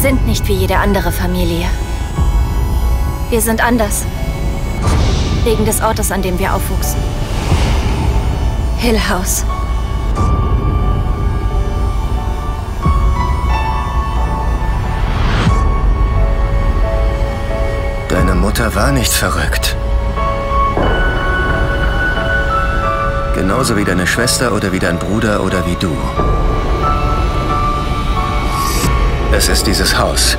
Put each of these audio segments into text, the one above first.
Sind nicht wie jede andere Familie. Wir sind anders. Wegen des Ortes, an dem wir aufwuchsen. Hill House. Deine Mutter war nicht verrückt. Genauso wie deine Schwester oder wie dein Bruder oder wie du. Es ist dieses Haus.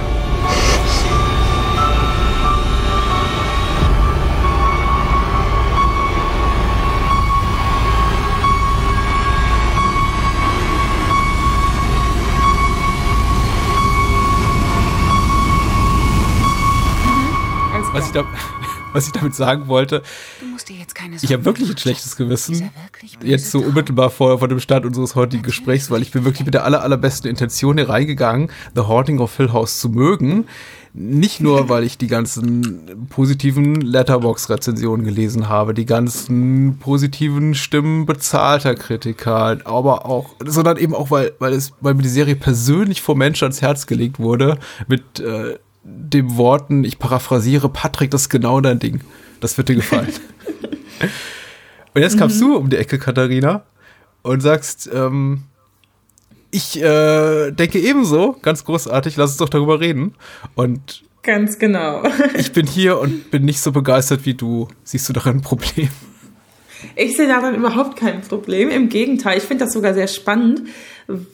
Was ich, da, was ich damit sagen wollte, Du musst dir jetzt keine ich habe wirklich ein schlechtes. Gewissen, jetzt so unmittelbar vor, vor dem Start unseres heutigen Gesprächs, weil ich bin wirklich mit der aller, allerbesten Intention hier reingegangen, The Haunting of Hill House zu mögen. Nicht nur, weil ich die ganzen positiven Letterbox-Rezensionen gelesen habe, die ganzen positiven Stimmen bezahlter Kritiker, aber auch, sondern eben auch, weil, weil es, weil mir die Serie persönlich vom Mensch ans Herz gelegt wurde, mit äh, dem Worten, ich paraphrasiere, Patrick, das ist genau dein Ding. Das wird dir gefallen. Und jetzt kamst du um die Ecke, Katharina, und sagst, ähm, ich äh, denke ebenso, ganz großartig, lass uns doch darüber reden. Und Ganz genau. ich bin hier und bin nicht so begeistert wie du. Siehst du darin ein Problem? Ich sehe daran überhaupt kein Problem. Im Gegenteil, ich finde das sogar sehr spannend,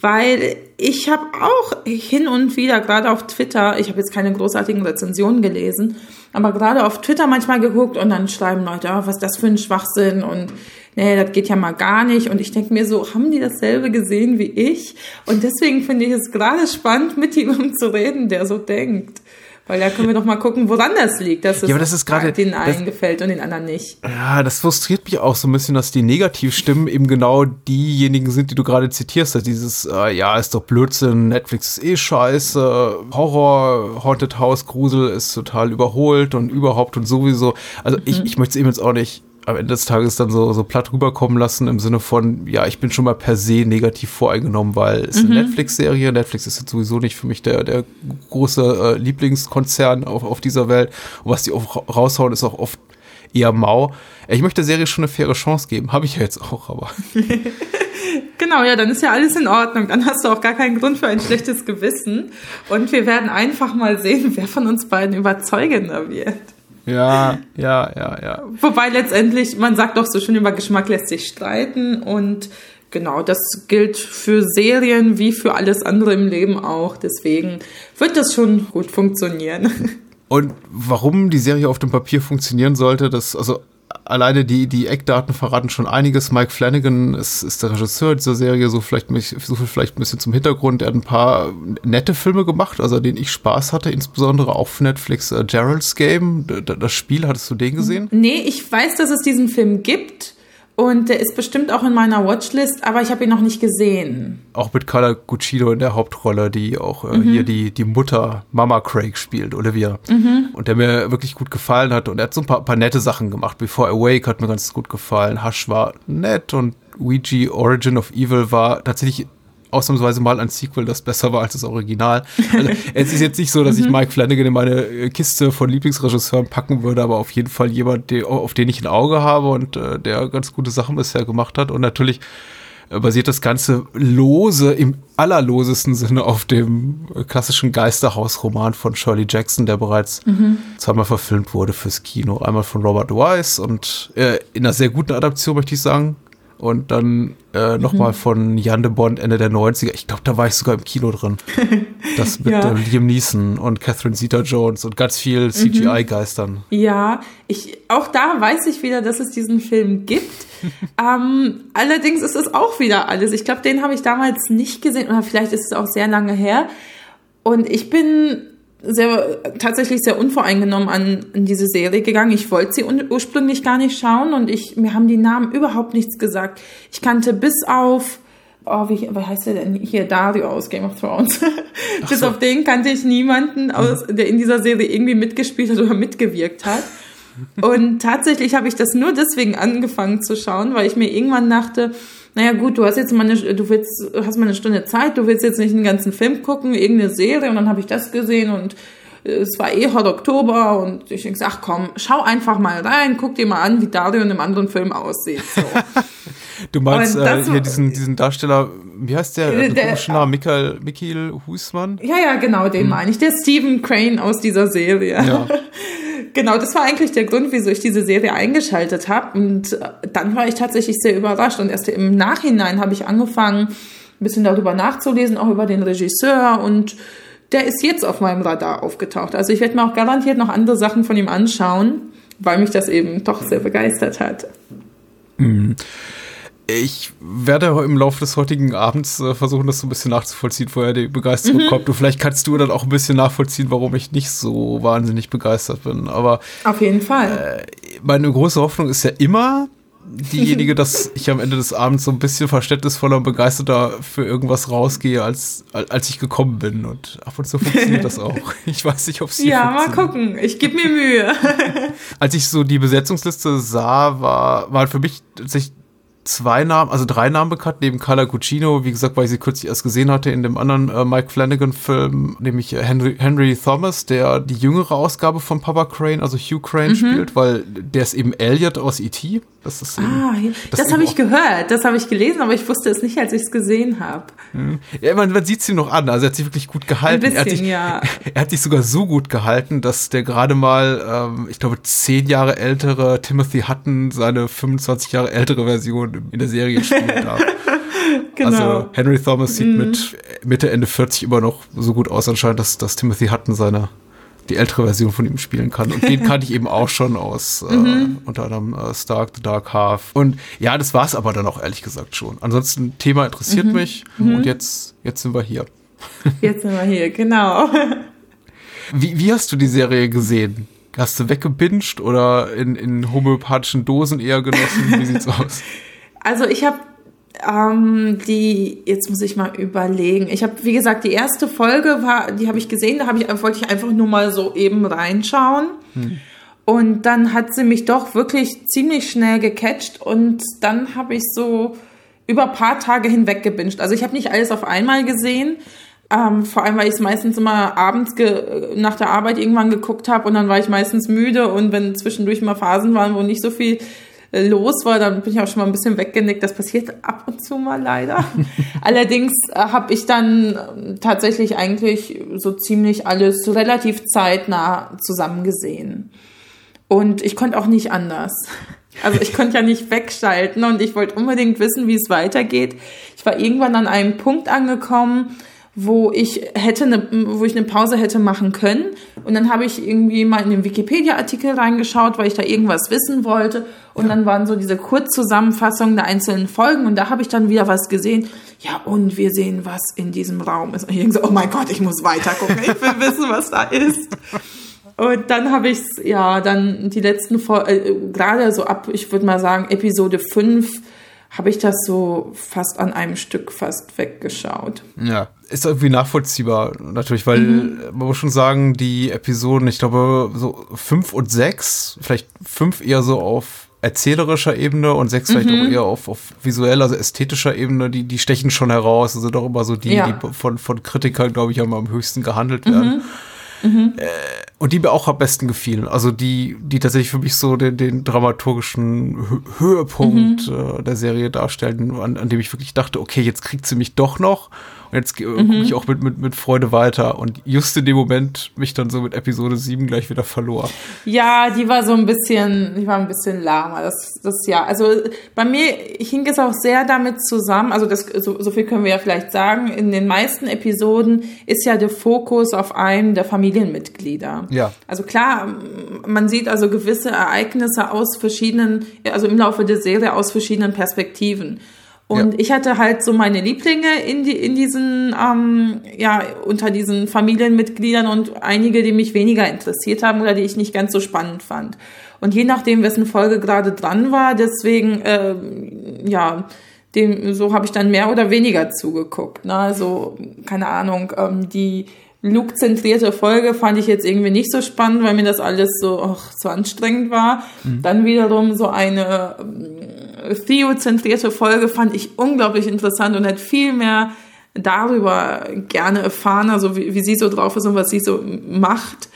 weil ich habe auch hin und wieder, gerade auf Twitter, ich habe jetzt keine großartigen Rezensionen gelesen, aber gerade auf Twitter manchmal geguckt und dann schreiben Leute, ah, was ist das für ein Schwachsinn und nee, das geht ja mal gar nicht. Und ich denke mir so, haben die dasselbe gesehen wie ich? Und deswegen finde ich es gerade spannend, mit jemandem zu reden, der so denkt. Weil da können wir doch mal gucken, woran das liegt, dass es Ja, aber das ist gerade- den einen das- gefällt und den anderen nicht. Ja, das frustriert mich auch so ein bisschen, dass die Negativstimmen eben genau diejenigen sind, die du gerade zitierst. Also dieses, äh, ja, ist doch Blödsinn, Netflix ist eh scheiße, Horror, Haunted House, Grusel ist total überholt und überhaupt und sowieso. Also ich, ich möchte es eben jetzt auch nicht am Ende des Tages dann so, so platt rüberkommen lassen im Sinne von, ja, ich bin schon mal per se negativ voreingenommen, weil es ist eine Netflix-Serie. Netflix ist jetzt sowieso nicht für mich der, der große äh, Lieblingskonzern auf, auf dieser Welt. Und was die auch ra- raushauen, ist auch oft eher mau. Ich möchte der Serie schon eine faire Chance geben. Habe ich ja jetzt auch, aber. Genau, ja, dann ist ja alles in Ordnung. Dann hast du auch gar keinen Grund für ein schlechtes Gewissen. Und wir werden einfach mal sehen, wer von uns beiden überzeugender wird. Ja, ja, ja, ja. Wobei letztendlich, man sagt doch so schön, über Geschmack lässt sich streiten. Und genau, das gilt für Serien wie für alles andere im Leben auch. Deswegen wird das schon gut funktionieren. Und warum die Serie auf dem Papier funktionieren sollte, das, also alleine die, die Eckdaten verraten schon einiges. Mike Flanagan ist, ist der Regisseur dieser Serie, so vielleicht, mich- so viel vielleicht ein bisschen zum Hintergrund. Er hat ein paar nette Filme gemacht, also denen ich Spaß hatte, insbesondere auch für Netflix äh, Gerald's Game. Das Spiel, hattest du den gesehen? Nee, ich weiß, dass es diesen Film gibt. Und der ist bestimmt auch in meiner Watchlist, aber ich habe ihn noch nicht gesehen. Auch mit Carla Guccido in der Hauptrolle, die auch äh, hier die, die Mutter Mama Craig spielt, Olivia. Und der mir wirklich gut gefallen hat. Und er hat so ein paar, paar nette Sachen gemacht. Before Awake hat mir ganz gut gefallen. Hush war nett und Ouija Origin of Evil war tatsächlich ausnahmsweise mal ein Sequel, das besser war als das Original. Also, es ist jetzt nicht so, dass ich Mike Flanagan in meine äh, Kiste von Lieblingsregisseuren packen würde, aber auf jeden Fall jemand, der, auf den ich ein Auge habe und äh, der ganz gute Sachen bisher gemacht hat. Und natürlich äh, basiert das Ganze lose, im allerlosesten Sinne auf dem äh, klassischen Geisterhaus-Roman von Shirley Jackson, der bereits zweimal verfilmt wurde fürs Kino. Einmal von Robert Wise und äh, in einer sehr guten Adaption, möchte ich sagen. Und dann äh, nochmal von Jan de Bond Ende der 90er. Ich glaube, da war ich sogar im Kino drin. Das mit Ja. äh, Liam Neeson und Catherine Zeta-Jones und ganz viel CGI-Geistern. Ja, ich, auch da weiß ich wieder, dass es diesen Film gibt. ähm, allerdings ist es auch wieder alles. Ich glaube, den habe ich damals nicht gesehen oder vielleicht ist es auch sehr lange her. Und ich bin sehr, tatsächlich sehr unvoreingenommen an, an diese Serie gegangen. Ich wollte sie ursprünglich gar nicht schauen und ich, mir haben die Namen überhaupt nichts gesagt. Ich kannte bis auf, oh, wie, wie heißt der denn hier? Dario aus Game of Thrones. bis auf den kannte ich niemanden, aus, der in dieser Serie irgendwie mitgespielt hat oder mitgewirkt hat. Und tatsächlich habe ich das nur deswegen angefangen zu schauen, weil ich mir irgendwann dachte, naja gut, du hast jetzt mal eine, du willst, hast mal eine Stunde Zeit, du willst jetzt nicht einen ganzen Film gucken, irgendeine Serie und dann habe ich das gesehen und es war eh Hot Oktober und ich denke, ach komm, schau einfach mal rein, guck dir mal an, wie Dario in einem anderen Film aussieht. So. du meinst äh, hier diesen, diesen Darsteller, wie heißt der? Der, der komische Name, Michael, Michael Husmann? Ja, ja, genau, den hm. meine ich. Der Stephen Crane aus dieser Serie. Ja. genau, das war eigentlich der Grund, wieso ich diese Serie eingeschaltet habe. Und äh, dann war ich tatsächlich sehr überrascht. Und erst im Nachhinein habe ich angefangen, ein bisschen darüber nachzulesen, auch über den Regisseur. Und der ist jetzt auf meinem Radar aufgetaucht. Also ich werde mir auch garantiert noch andere Sachen von ihm anschauen, weil mich das eben doch sehr begeistert hat. Mhm. Ich werde im Laufe des heutigen Abends äh, versuchen, das so ein bisschen nachzuvollziehen, woher die Begeisterung mhm. kommt. Und vielleicht kannst du dann auch ein bisschen nachvollziehen, warum ich nicht so wahnsinnig begeistert bin. Aber auf jeden Fall. Äh, meine große Hoffnung ist ja immer diejenige, dass ich am Ende des Abends so ein bisschen verständnisvoller und begeisterter für irgendwas rausgehe, als, als ich gekommen bin. Und ab und zu funktioniert das auch. Ich weiß nicht, ob es Ja, mal gucken. Ich gebe mir Mühe. als ich so die Besetzungsliste sah, war, war für mich tatsächlich zwei Namen, also drei Namen bekannt, neben Carla Cucino, wie gesagt, weil ich sie kürzlich erst gesehen hatte in dem anderen äh, Mike Flanagan-Film, nämlich äh, Henry, Henry Thomas, der die jüngere Ausgabe von Papa Crane, also Hugh Crane, mhm. spielt, weil der ist eben Elliot aus E.T. Das ist eben, ah, das, das habe ich gehört, das habe ich gelesen, aber ich wusste es nicht, als ich es gesehen habe. Mhm. Ja, man, man sieht es ihm noch an, also er hat sich wirklich gut gehalten. Ein bisschen, er, hat sich, ja. er hat sich sogar so gut gehalten, dass der gerade mal, ähm, ich glaube, zehn Jahre ältere Timothy Hutton seine 25 Jahre ältere Version in der Serie spielen darf. genau. Also Henry Thomas sieht mhm. mit Mitte, Ende 40 immer noch so gut aus anscheinend, dass, dass Timothy Hutton seine die ältere Version von ihm spielen kann. Und den kannte ich eben auch schon aus äh, mhm. unter anderem äh, Stark the Dark Half. Und ja, das war es aber dann auch ehrlich gesagt schon. Ansonsten, Thema interessiert mhm. mich mhm. und jetzt, jetzt sind wir hier. Jetzt sind wir hier, genau. Wie, wie hast du die Serie gesehen? Hast du weggebinged oder in, in homöopathischen Dosen eher genossen? Wie sieht's aus? Also ich habe ähm, die, jetzt muss ich mal überlegen. Ich habe, wie gesagt, die erste Folge war, die habe ich gesehen, da habe ich, wollte ich einfach nur mal so eben reinschauen. Hm. Und dann hat sie mich doch wirklich ziemlich schnell gecatcht und dann habe ich so über ein paar Tage hinweg gebinged. Also ich habe nicht alles auf einmal gesehen, ähm, vor allem, weil ich es meistens immer abends nach der Arbeit irgendwann geguckt habe und dann war ich meistens müde und wenn zwischendurch mal Phasen waren, wo nicht so viel los war, dann bin ich auch schon mal ein bisschen weggenickt. Das passiert ab und zu mal leider. Allerdings äh, habe ich dann ähm, tatsächlich eigentlich so ziemlich alles relativ zeitnah zusammengesehen. Und ich konnte auch nicht anders. Also ich konnte ja nicht wegschalten und ich wollte unbedingt wissen, wie es weitergeht. Ich war irgendwann an einem Punkt angekommen, wo ich hätte eine, wo ich eine Pause hätte machen können. Und dann habe ich irgendwie mal in den Wikipedia-Artikel reingeschaut, weil ich da irgendwas wissen wollte. Und dann waren so diese Kurzzusammenfassungen der einzelnen Folgen. Und da habe ich dann wieder was gesehen. Ja, und wir sehen, was in diesem Raum ist. Und ich denke so, oh mein Gott, ich muss weiter gucken. Ich will wissen, was da ist. Und dann habe ich ja dann die letzten Folgen, äh, gerade so ab, ich würde mal sagen, Episode 5 habe ich das so fast an einem Stück fast weggeschaut. Ja, ist irgendwie nachvollziehbar, natürlich, weil mhm. man muss schon sagen, die Episoden, ich glaube, so fünf und sechs, vielleicht fünf eher so auf erzählerischer Ebene und sechs mhm. vielleicht auch eher auf, auf visueller, also ästhetischer Ebene, die, die stechen schon heraus. Also doch immer so die, ja. die von, von Kritikern, glaube ich, am höchsten gehandelt werden. Mhm. Mhm. Äh, und die mir auch am besten gefielen. Also die, die tatsächlich für mich so den, den dramaturgischen Höhepunkt mhm. äh, der Serie darstellen, an, an dem ich wirklich dachte, okay, jetzt kriegt sie mich doch noch. Und jetzt mhm. gucke ich auch mit, mit, mit Freude weiter. Und just in dem Moment mich dann so mit Episode 7 gleich wieder verlor. Ja, die war so ein bisschen, die war ein bisschen lahmer. Das, das ja. Also bei mir hing es auch sehr damit zusammen, also das, so, so viel können wir ja vielleicht sagen, in den meisten Episoden ist ja der Fokus auf einem der Familienmitglieder. Ja. Also klar, man sieht also gewisse Ereignisse aus verschiedenen, also im Laufe der Serie aus verschiedenen Perspektiven. Und ja. ich hatte halt so meine Lieblinge in, die, in diesen, ähm, ja, unter diesen Familienmitgliedern und einige, die mich weniger interessiert haben oder die ich nicht ganz so spannend fand. Und je nachdem, wessen Folge gerade dran war, deswegen, äh, ja, dem, so habe ich dann mehr oder weniger zugeguckt. Ne? Also, keine Ahnung, ähm, die Luke-zentrierte Folge fand ich jetzt irgendwie nicht so spannend, weil mir das alles so, ach, so anstrengend war. Mhm. Dann wiederum so eine äh, Theo-zentrierte Folge fand ich unglaublich interessant und hat viel mehr darüber gerne erfahren, also wie, wie sie so drauf ist und was sie so macht.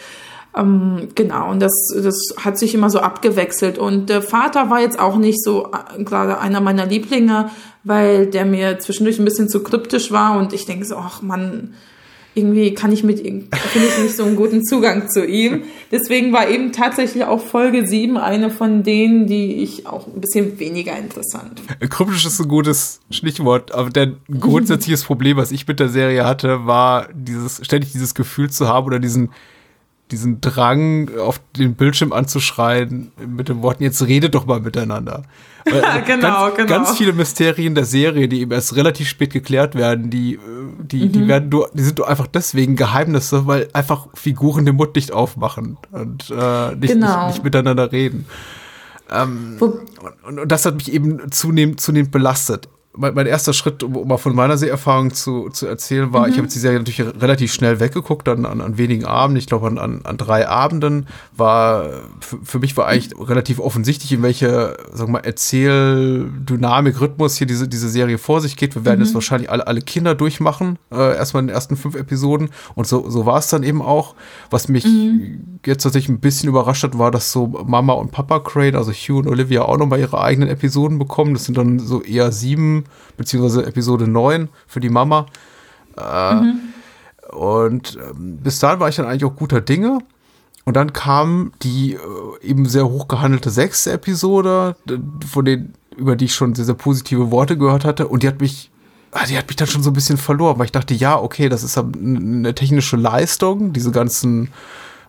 Ähm, genau, und das, das hat sich immer so abgewechselt. Und der Vater war jetzt auch nicht so äh, gerade einer meiner Lieblinge, weil der mir zwischendurch ein bisschen zu kryptisch war und ich denke so, ach man, irgendwie kann ich mit ihm, finde ich nicht so einen guten Zugang zu ihm. Deswegen war eben tatsächlich auch Folge 7 eine von denen, die ich auch ein bisschen weniger interessant fand. Kryptisch ist ein gutes Stichwort, aber ein grundsätzliches Problem, was ich mit der Serie hatte, war dieses, ständig dieses Gefühl zu haben oder diesen, diesen Drang, auf den Bildschirm anzuschreien mit den Worten, jetzt redet doch mal miteinander. Also genau, ganz, genau. Ganz viele Mysterien der Serie, die eben erst relativ spät geklärt werden, die, die, mhm. die werden nur, die sind nur einfach deswegen Geheimnisse, weil einfach Figuren den Mund nicht aufmachen und äh, nicht, genau. nicht, nicht, miteinander reden. Ähm, und, und, das hat mich eben zunehmend, zunehmend belastet mein, mein, erster Schritt, um, um, mal von meiner Seherfahrung zu, zu erzählen, war, mhm. ich habe die Serie natürlich relativ schnell weggeguckt, an, an, an wenigen Abenden, ich glaube an, an, an drei Abenden, war, für, für mich war eigentlich relativ offensichtlich, in welche, sagen wir mal, Erzähldynamik, Rhythmus hier diese, diese Serie vor sich geht. Wir werden mhm. jetzt wahrscheinlich alle, alle Kinder durchmachen, äh, erstmal in den ersten fünf Episoden und so, so war es dann eben auch. Was mich mhm. jetzt tatsächlich ein bisschen überrascht hat, war, dass so Mama und Papa Crane, also Hugh und Olivia auch nochmal ihre eigenen Episoden bekommen. Das sind dann so eher sieben beziehungsweise Episode 9 für die Mama. Äh, mhm. Und äh, bis dahin war ich dann eigentlich auch guter Dinge. Und dann kam die äh, eben sehr hoch gehandelte sechste Episode, von denen, über die ich schon sehr, sehr positive Worte gehört hatte. Und die hat mich, ah, die hat mich dann schon so ein bisschen verloren, weil ich dachte, ja, okay, das ist eine technische Leistung, diese ganzen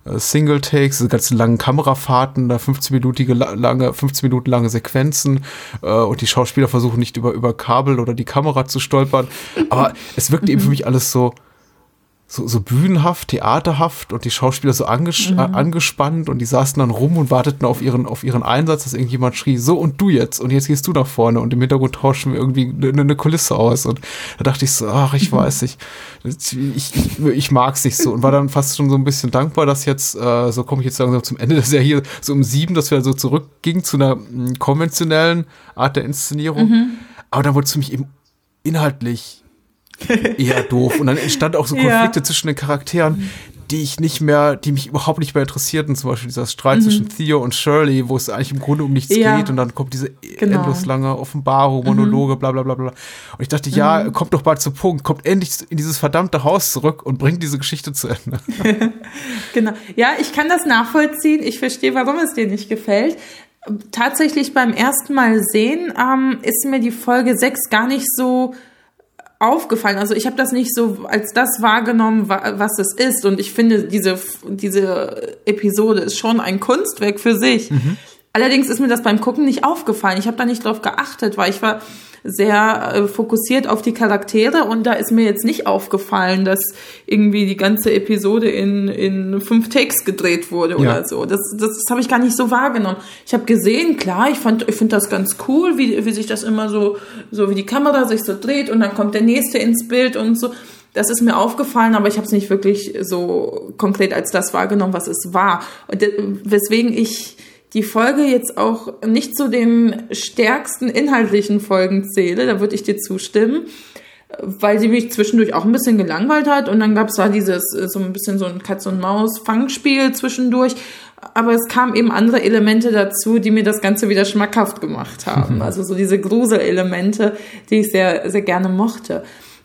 äh, Single Takes, diese ganzen langen Kamerafahrten, da 15 Minuten lange, 15 Minuten lange Sequenzen äh, und die Schauspieler versuchen nicht über, über Kabel oder die Kamera zu stolpern. Aber es wirkt eben für mich alles so, so, so bühnenhaft, theaterhaft und die Schauspieler so anges mhm. angespannt und die saßen dann rum und warteten auf ihren, auf ihren Einsatz, dass irgendjemand schrie, so und du jetzt? Und jetzt gehst du nach vorne und im Hintergrund tauschen wir irgendwie eine, eine Kulisse aus. Und da dachte ich so, ach, ich weiß nicht, ich, ich, ich mag es nicht so. Und war dann fast schon so ein bisschen dankbar, dass jetzt, äh, so komme ich jetzt langsam zum Ende der Serie, so um sieben, dass wir so zurückgingen zu einer mh, konventionellen Art der Inszenierung, mhm. aber dann wurde es für mich eben inhaltlich eher doof. Und dann entstand auch so Konflikte ja. zwischen den Charakteren, die ich nicht mehr, die mich überhaupt nicht mehr interessierten. Zum Beispiel dieser Streit mhm. zwischen Theo und Shirley, wo es eigentlich im Grunde um nichts ja. geht. Und dann kommt diese genau. endlos lange Offenbarung, Monologe, mhm. bla bla bla bla. Und ich dachte, ja, mhm. kommt doch bald zu Punkt, kommt endlich in dieses verdammte Haus zurück und bringt diese Geschichte zu Ende. genau. Ja, ich kann das nachvollziehen. Ich verstehe, warum es dir nicht gefällt. Tatsächlich beim ersten Mal sehen ähm, ist mir die Folge 6 gar nicht so aufgefallen. Also ich habe das nicht so als das wahrgenommen, was es ist. Und ich finde, diese, diese Episode ist schon ein Kunstwerk für sich. Mhm. Allerdings ist mir das beim Gucken nicht aufgefallen. Ich habe da nicht drauf geachtet, weil ich war sehr äh, fokussiert auf die Charaktere und da ist mir jetzt nicht aufgefallen, dass irgendwie die ganze Episode in, in fünf Takes gedreht wurde ja. oder so. Das, das, das habe ich gar nicht so wahrgenommen. Ich habe gesehen, klar, ich fand, ich finde das ganz cool, wie, wie sich das immer so, so wie die Kamera sich so dreht und dann kommt der nächste ins Bild und so. Das ist mir aufgefallen, aber ich habe es nicht wirklich so konkret als das wahrgenommen, was es war. Und weswegen ich die Folge jetzt auch nicht zu den stärksten inhaltlichen Folgen zähle, da würde ich dir zustimmen, weil sie mich zwischendurch auch ein bisschen gelangweilt hat und dann gab es da dieses so ein bisschen so ein Katz und Maus Fangspiel zwischendurch, aber es kamen eben andere Elemente dazu, die mir das Ganze wieder schmackhaft gemacht haben, also so diese Gruselelemente, die ich sehr sehr gerne mochte.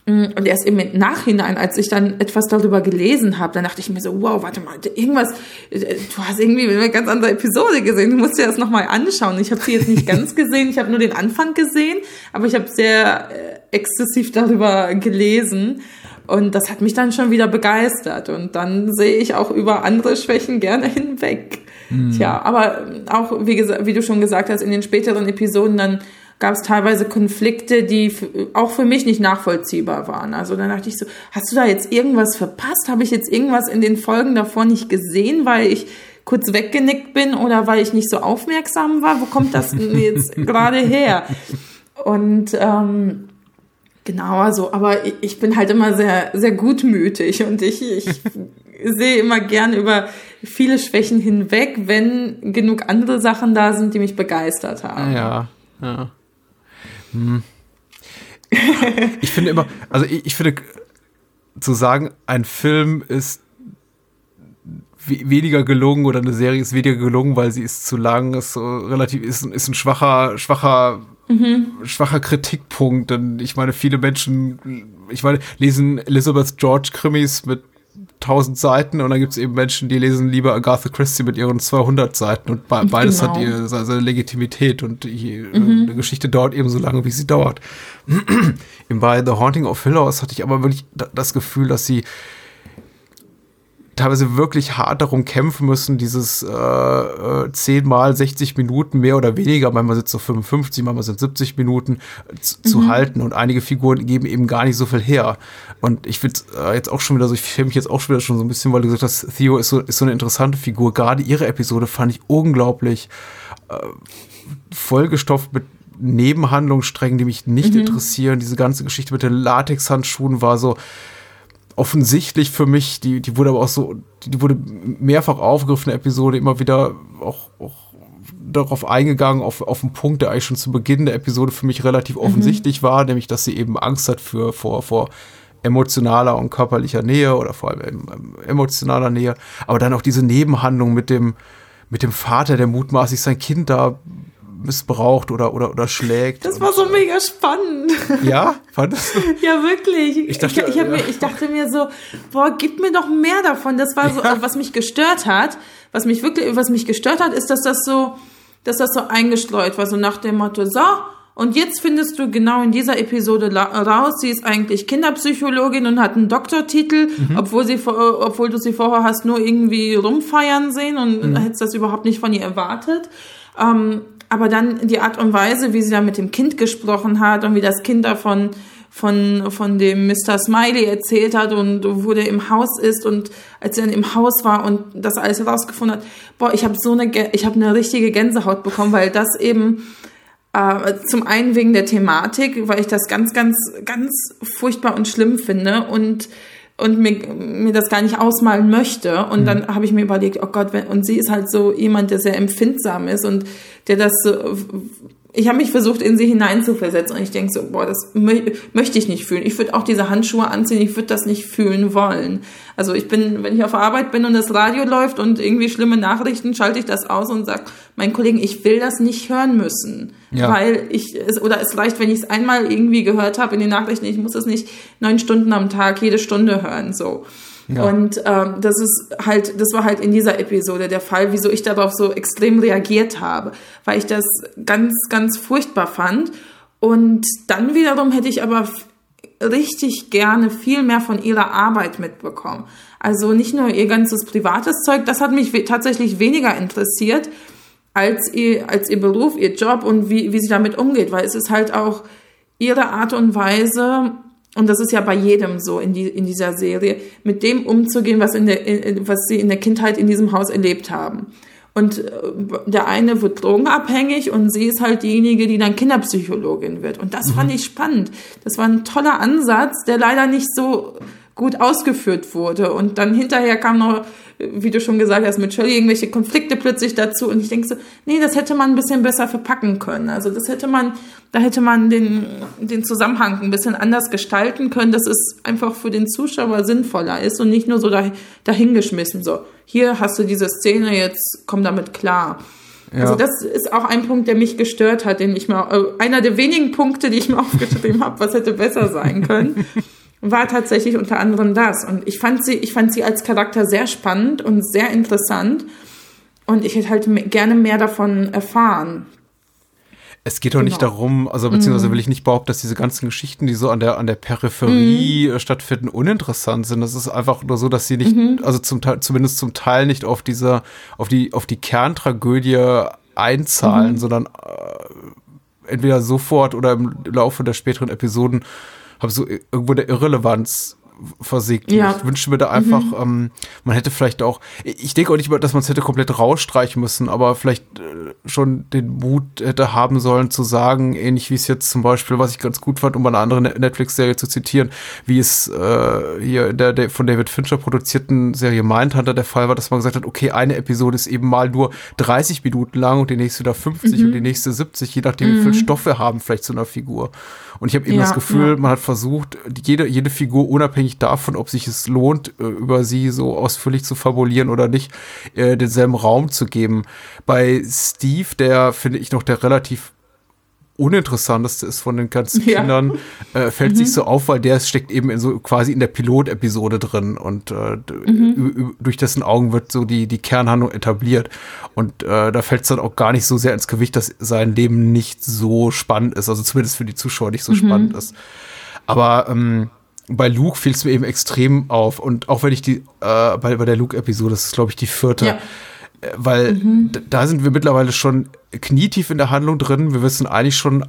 Mm, und erst im Nachhinein, als ich dann etwas darüber gelesen habe, dann dachte ich mir so, wow, warte mal, irgendwas, äh, du hast irgendwie eine ganz andere Episode gesehen, du musst dir das nochmal anschauen. Ich habe sie jetzt nicht ganz gesehen, ich habe nur den Anfang gesehen, aber ich habe sehr äh, exzessiv darüber gelesen. Und das hat mich dann schon wieder begeistert. Und dann sehe ich auch über andere Schwächen gerne hinweg. Mhm. Tja, aber auch, wie, wie du schon gesagt hast, in den späteren Episoden dann gab es teilweise Konflikte, die auch für mich nicht nachvollziehbar waren. Also dann dachte ich so, hast du da jetzt irgendwas verpasst? Habe ich jetzt irgendwas in den Folgen davor nicht gesehen, weil ich kurz weggenickt bin oder weil ich nicht so aufmerksam war? Wo kommt das jetzt gerade her? Und ähm, Genau, also, aber ich bin halt immer sehr, sehr gutmütig und ich, ich sehe immer gern über viele Schwächen hinweg, wenn genug andere Sachen da sind, die mich begeistert haben. Ja, ja. Hm. ich finde immer, also ich, ich finde, zu sagen, ein Film ist weniger gelungen oder eine Serie ist weniger gelungen, weil sie ist zu lang, ist so relativ, ist, ist ein schwacher, schwacher, mhm. schwacher Kritikpunkt. Denn ich meine, viele Menschen, ich meine, lesen Elizabeth George Krimis mit 1000 Seiten und dann gibt es eben Menschen, die lesen lieber Agatha Christie mit ihren 200 Seiten und beides genau. hat ihre, seine Legitimität und die, mhm. eine Geschichte dauert eben so lange, wie sie dauert. Bei The Haunting of Hill House hatte ich aber wirklich das Gefühl, dass sie teilweise wirklich hart darum kämpfen müssen, dieses äh, äh, 10 mal 60 Minuten mehr oder weniger, manchmal sind es so 55, manchmal sind es 70 Minuten zu, mhm. zu halten und einige Figuren geben eben gar nicht so viel her. Und ich finde äh, jetzt auch schon wieder so, ich filme mich jetzt auch schon wieder schon so ein bisschen, weil du gesagt hast, Theo ist so, ist so eine interessante Figur. Gerade ihre Episode fand ich unglaublich äh, vollgestopft mit Nebenhandlungssträngen, die mich nicht mhm. interessieren. Diese ganze Geschichte mit den Latexhandschuhen war so, offensichtlich für mich, die, die wurde aber auch so, die wurde mehrfach aufgegriffen, Episode, immer wieder auch, auch darauf eingegangen, auf, auf einen Punkt, der eigentlich schon zu Beginn der Episode für mich relativ mhm. offensichtlich war, nämlich, dass sie eben Angst hat für, vor, vor emotionaler und körperlicher Nähe oder vor allem emotionaler Nähe, aber dann auch diese Nebenhandlung mit dem, mit dem Vater, der mutmaßlich sein Kind da missbraucht oder, oder, oder schlägt. Das war so mega spannend. Ja, fandest du? Ja, wirklich. Ich dachte, ich, ich, ja. mir, ich dachte mir so, boah, gib mir doch mehr davon. Das war so, ja. was mich gestört hat. Was mich wirklich, was mich gestört hat, ist, dass das so, dass das so eingestreut war, so nach dem Motto, so, und jetzt findest du genau in dieser Episode raus, sie ist eigentlich Kinderpsychologin und hat einen Doktortitel, mhm. obwohl sie obwohl du sie vorher hast nur irgendwie rumfeiern sehen und mhm. hättest das überhaupt nicht von ihr erwartet. Ähm, aber dann die Art und Weise, wie sie da mit dem Kind gesprochen hat und wie das Kind davon von, von dem Mr. Smiley erzählt hat und wo der im Haus ist und als er dann im Haus war und das alles herausgefunden hat, boah, ich habe so eine, ich habe eine richtige Gänsehaut bekommen, weil das eben äh, zum einen wegen der Thematik, weil ich das ganz, ganz, ganz furchtbar und schlimm finde und und mir, mir das gar nicht ausmalen möchte. Und mhm. dann habe ich mir überlegt, oh Gott, wenn, und sie ist halt so jemand, der sehr empfindsam ist und der das so ich habe mich versucht, in sie hineinzuversetzen und ich denke so, boah, das mö möchte ich nicht fühlen. Ich würde auch diese Handschuhe anziehen, ich würde das nicht fühlen wollen. Also ich bin, wenn ich auf Arbeit bin und das Radio läuft und irgendwie schlimme Nachrichten, schalte ich das aus und sage meinen Kollegen, ich will das nicht hören müssen. Ja. Weil ich, es, oder es reicht, wenn ich es einmal irgendwie gehört habe in den Nachrichten, ich muss es nicht neun Stunden am Tag, jede Stunde hören, so. Ja. Und ähm, das ist halt, das war halt in dieser Episode der Fall, wieso ich darauf so extrem reagiert habe, weil ich das ganz, ganz furchtbar fand. Und dann wiederum hätte ich aber richtig gerne viel mehr von ihrer Arbeit mitbekommen. Also nicht nur ihr ganzes privates Zeug, das hat mich tatsächlich weniger interessiert als ihr, als ihr Beruf, ihr Job und wie, wie sie damit umgeht, weil es ist halt auch ihre Art und Weise, und das ist ja bei jedem so in, die, in dieser Serie, mit dem umzugehen, was, in der, in, was sie in der Kindheit in diesem Haus erlebt haben. Und äh, der eine wird drogenabhängig und sie ist halt diejenige, die dann Kinderpsychologin wird. Und das mhm. fand ich spannend. Das war ein toller Ansatz, der leider nicht so gut ausgeführt wurde. Und dann hinterher kam noch wie du schon gesagt hast, mit Shirley irgendwelche Konflikte plötzlich dazu. Und ich denke so, nee, das hätte man ein bisschen besser verpacken können. Also das hätte man, da hätte man den, den Zusammenhang ein bisschen anders gestalten können, dass es einfach für den Zuschauer sinnvoller ist und nicht nur so dahingeschmissen. So, hier hast du diese Szene, jetzt komm damit klar. Ja. Also das ist auch ein Punkt, der mich gestört hat, den ich mal, äh, einer der wenigen Punkte, die ich mir aufgeschrieben habe, was hätte besser sein können war tatsächlich unter anderem das. Und ich fand sie, ich fand sie als Charakter sehr spannend und sehr interessant. Und ich hätte halt gerne mehr davon erfahren. Es geht doch genau. nicht darum, also beziehungsweise mhm. will ich nicht behaupten, dass diese ganzen Geschichten, die so an der an der Peripherie mhm. stattfinden, uninteressant sind. Das ist einfach nur so, dass sie nicht, mhm. also zum Teil, zumindest zum Teil nicht auf dieser, auf die, auf die Kerntragödie einzahlen, mhm. sondern äh, entweder sofort oder im Laufe der späteren Episoden habe so irgendwo der Irrelevanz versägt. Ja. Ich wünsche mir da einfach, mhm. ähm, man hätte vielleicht auch, ich denke auch nicht, dass man es hätte komplett rausstreichen müssen, aber vielleicht äh, schon den Mut hätte haben sollen zu sagen, ähnlich wie es jetzt zum Beispiel, was ich ganz gut fand, um eine andere Netflix-Serie zu zitieren, wie es äh, hier in der, der von David Fincher produzierten Serie Mindhunter der Fall war, dass man gesagt hat, okay, eine Episode ist eben mal nur 30 Minuten lang und die nächste wieder 50 mhm. und die nächste 70, je nachdem, mhm. wie viel mhm. Stoff wir haben vielleicht zu einer Figur. Und ich habe eben ja, das Gefühl, ja. man hat versucht, jede, jede Figur unabhängig davon, ob sich es lohnt, äh, über sie so ausführlich zu fabulieren oder nicht, äh, denselben Raum zu geben. Bei Steve, der finde ich noch der relativ uninteressanteste ist von den ganzen ja. Kindern, äh, fällt mhm. sich so auf, weil der steckt eben in so quasi in der Pilotepisode drin und äh, mhm. durch dessen Augen wird so die, die Kernhandlung etabliert. Und äh, da fällt es dann auch gar nicht so sehr ins Gewicht, dass sein Leben nicht so spannend ist, also zumindest für die Zuschauer nicht so mhm. spannend ist. Aber ähm, bei Luke fiel es mir eben extrem auf. Und auch wenn ich die, äh, bei, bei der Luke-Episode, das ist, glaube ich, die vierte, ja. Äh, weil mhm. da sind wir mittlerweile schon knietief in der Handlung drin. Wir wissen eigentlich schon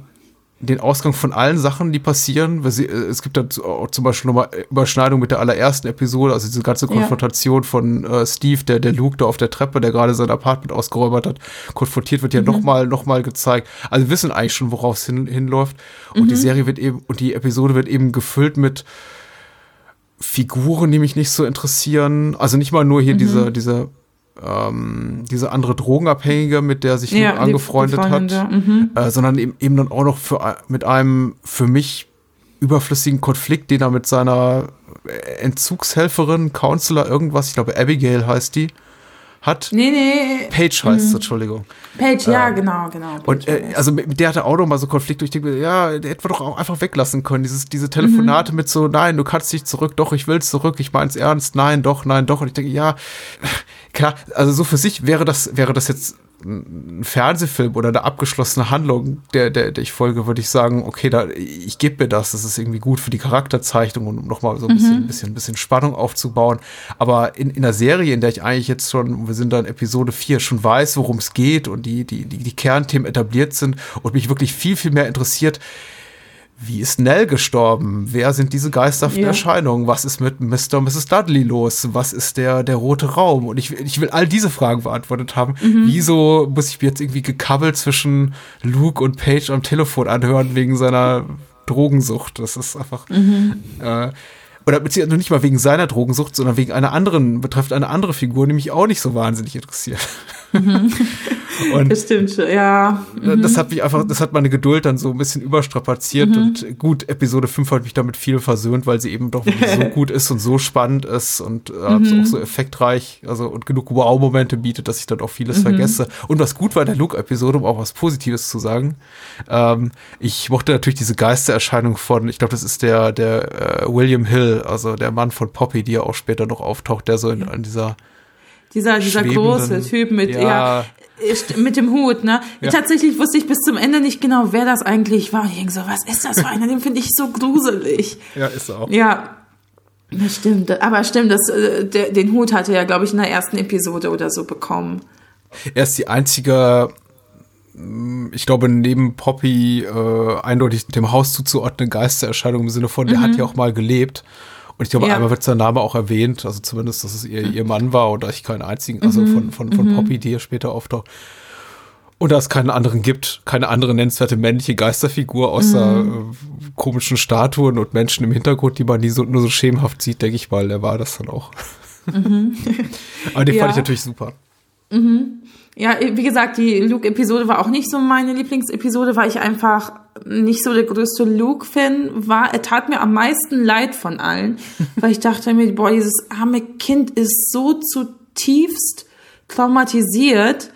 den Ausgang von allen Sachen, die passieren. Äh, es gibt da zum Beispiel nochmal Überschneidung mit der allerersten Episode, also diese ganze Konfrontation ja. von äh, Steve, der, der Luke da auf der Treppe, der gerade sein Apartment ausgeräubert hat, konfrontiert wird ja mhm. nochmal noch mal gezeigt. Also wir wissen eigentlich schon, worauf es hin, hinläuft. Und mhm. die Serie wird eben, und die Episode wird eben gefüllt mit Figuren, die mich nicht so interessieren. Also nicht mal nur hier mhm. diese, diese ähm, diese andere Drogenabhängige, mit der sich ja, angefreundet hat, mhm. äh, sondern eben, eben dann auch noch für, mit einem für mich überflüssigen Konflikt, den er mit seiner Entzugshelferin, Counselor, irgendwas, ich glaube Abigail heißt die, hat. Nee, nee. Page heißt es, mhm. Entschuldigung. Page, ja, ähm, genau, genau. Page und äh, also mit der hatte auch noch mal so Konflikte. Ich denke, ja, der hätte doch auch einfach weglassen können. Dieses, diese Telefonate mhm. mit so, nein, du kannst nicht zurück, doch, ich will zurück, ich mein's ernst, nein, doch, nein, doch. Und ich denke, ja, klar, also so für sich wäre das, wäre das jetzt ein Fernsehfilm oder eine abgeschlossene Handlung, der, der, der ich folge, würde ich sagen, okay, da, ich gebe mir das, das ist irgendwie gut für die Charakterzeichnung und um nochmal so ein bisschen, mhm. bisschen, bisschen Spannung aufzubauen. Aber in, in einer Serie, in der ich eigentlich jetzt schon, wir sind da in Episode 4, schon weiß, worum es geht und die, die, die, die Kernthemen etabliert sind und mich wirklich viel, viel mehr interessiert, wie ist Nell gestorben? Wer sind diese geisterhaften ja. Erscheinungen? Was ist mit Mr. und Mrs. Dudley los? Was ist der, der rote Raum? Und ich, ich will all diese Fragen beantwortet haben. Mhm. Wieso muss ich mir jetzt irgendwie gekabbelt zwischen Luke und Paige am Telefon anhören wegen seiner Drogensucht? Das ist einfach. Mhm. Äh, oder beziehungsweise nicht mal wegen seiner Drogensucht, sondern wegen einer anderen, betrifft eine andere Figur, die mich auch nicht so wahnsinnig interessiert. Mhm. Und das stimmt ja. Mhm. Das hat mich einfach, das hat meine Geduld dann so ein bisschen überstrapaziert mhm. und gut, Episode 5 hat mich damit viel versöhnt, weil sie eben doch so gut ist und so spannend ist und äh, mhm. auch so effektreich, also und genug Wow-Momente bietet, dass ich dann auch vieles mhm. vergesse. Und was gut war in der Luke-Episode, um auch was Positives zu sagen, ähm, ich mochte natürlich diese Geistererscheinung von, ich glaube, das ist der, der äh, William Hill, also der Mann von Poppy, die ja auch später noch auftaucht, der so in, in dieser dieser, dieser große Typ mit, ja. ja mit dem Hut, ne? Ja. Tatsächlich wusste ich bis zum Ende nicht genau, wer das eigentlich war. ich denke so, was ist das für einer? Den finde ich so gruselig. Ja, ist er auch. Ja. Das stimmt. Aber stimmt, das, äh, der, den Hut hatte er, ja, glaube ich, in der ersten Episode oder so bekommen. Er ist die einzige, mm, ich glaube, neben Poppy äh, eindeutig dem Haus zuzuordnen Geistererscheinung im Sinne von, der mhm. hat ja auch mal gelebt. Und ich glaube, ja. einmal wird sein Name auch erwähnt, also zumindest, dass es ihr, ihr Mann war oder ich keinen einzigen, also mhm. von, von, von mhm. Poppy, die hier später auftaucht. Und da es keinen anderen gibt, keine andere nennenswerte männliche Geisterfigur außer mhm. äh, komischen Statuen und Menschen im Hintergrund, die man nie so, nur so schemenhaft sieht, denke ich mal, der war das dann auch. Mhm. Aber den ja. fand ich natürlich super. Mhm. Ja, wie gesagt, die Luke-Episode war auch nicht so meine Lieblingsepisode, weil ich einfach nicht so der größte Luke-Fan war. Er tat mir am meisten leid von allen, weil ich dachte mir, boah, dieses arme Kind ist so zutiefst traumatisiert.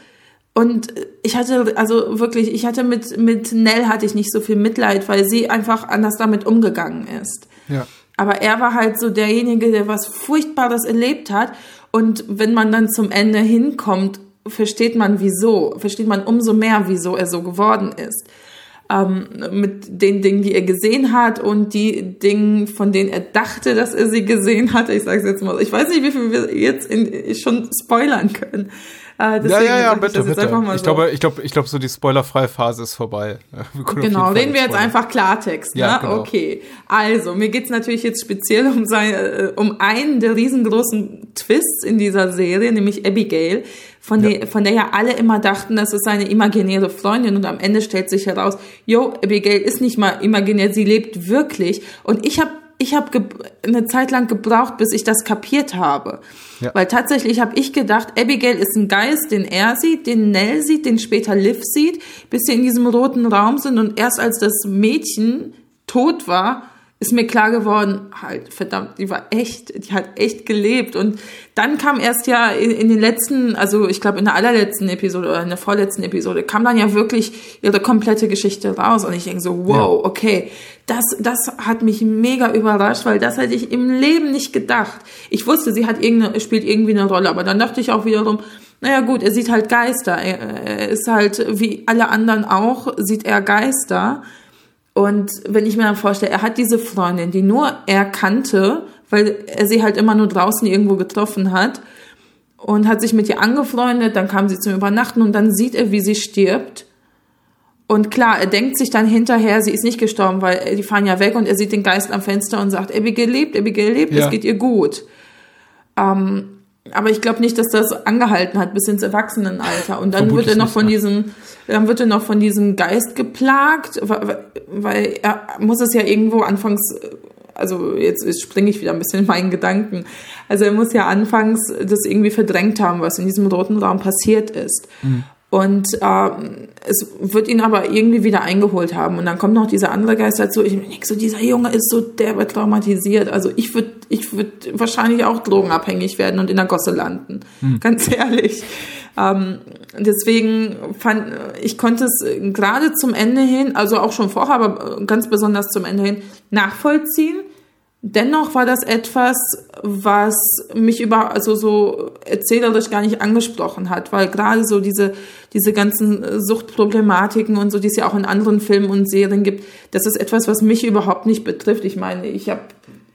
Und ich hatte, also wirklich, ich hatte mit, mit Nell hatte ich nicht so viel Mitleid, weil sie einfach anders damit umgegangen ist. Ja. Aber er war halt so derjenige, der was Furchtbares erlebt hat. Und wenn man dann zum Ende hinkommt versteht man wieso, versteht man umso mehr, wieso er so geworden ist. Ähm, mit den Dingen, die er gesehen hat und die Dinge, von denen er dachte, dass er sie gesehen hatte. Ich sage es jetzt mal, ich weiß nicht, wie viel wir jetzt in, schon spoilern können. Äh, ja, ja, ja, bitte, ich bitte. Ich so. glaube, ich glaube, ich glaube, so die spoilerfreie Phase ist vorbei. Genau, reden wir jetzt einfach Klartext, ja, ne? Genau. Okay. Also, mir geht's natürlich jetzt speziell um, sein, äh, um einen der riesengroßen Twists in dieser Serie, nämlich Abigail, von, ja. der, von der ja alle immer dachten, das ist seine imaginäre Freundin und am Ende stellt sich heraus, yo, Abigail ist nicht mal imaginär, sie lebt wirklich. Und ich habe ich habe eine Zeit lang gebraucht, bis ich das kapiert habe. Ja. Weil tatsächlich habe ich gedacht, Abigail ist ein Geist, den er sieht, den Nell sieht, den später Liv sieht, bis sie in diesem roten Raum sind und erst als das Mädchen tot war, ist mir klar geworden, halt, verdammt, die war echt, die hat echt gelebt. Und dann kam erst ja in, in den letzten, also ich glaube in der allerletzten Episode oder in der vorletzten Episode, kam dann ja wirklich ihre komplette Geschichte raus. Und ich denke so, wow, okay, das, das hat mich mega überrascht, weil das hätte ich im Leben nicht gedacht. Ich wusste, sie hat irgendeine, spielt irgendwie eine Rolle, aber dann dachte ich auch wiederum, naja gut, er sieht halt Geister. Er, er ist halt, wie alle anderen auch, sieht er Geister. Und wenn ich mir dann vorstelle, er hat diese Freundin, die nur er kannte, weil er sie halt immer nur draußen irgendwo getroffen hat und hat sich mit ihr angefreundet, dann kam sie zum Übernachten und dann sieht er, wie sie stirbt. Und klar, er denkt sich dann hinterher, sie ist nicht gestorben, weil die fahren ja weg und er sieht den Geist am Fenster und sagt, Abigail lebt, Abigail lebt, ja. es geht ihr gut. Ähm, aber ich glaube nicht, dass das angehalten hat bis ins Erwachsenenalter. Und dann Vermutlich wird er noch von diesem, dann wird er noch von diesem Geist geplagt, weil, weil er muss es ja irgendwo anfangs, also jetzt springe ich wieder ein bisschen in meinen Gedanken. Also er muss ja anfangs das irgendwie verdrängt haben, was in diesem roten Raum passiert ist. Mhm. Und ähm, es wird ihn aber irgendwie wieder eingeholt haben. Und dann kommt noch dieser andere Geist dazu. Ich denke so, dieser Junge ist so derbe traumatisiert. Also ich würde ich würd wahrscheinlich auch drogenabhängig werden und in der Gosse landen. Hm. Ganz ehrlich. Ähm, deswegen fand ich konnte es gerade zum Ende hin, also auch schon vorher, aber ganz besonders zum Ende hin, nachvollziehen Dennoch war das etwas, was mich über, also so erzählerisch gar nicht angesprochen hat, weil gerade so diese, diese ganzen Suchtproblematiken und so, die es ja auch in anderen Filmen und Serien gibt, das ist etwas, was mich überhaupt nicht betrifft. Ich meine, ich habe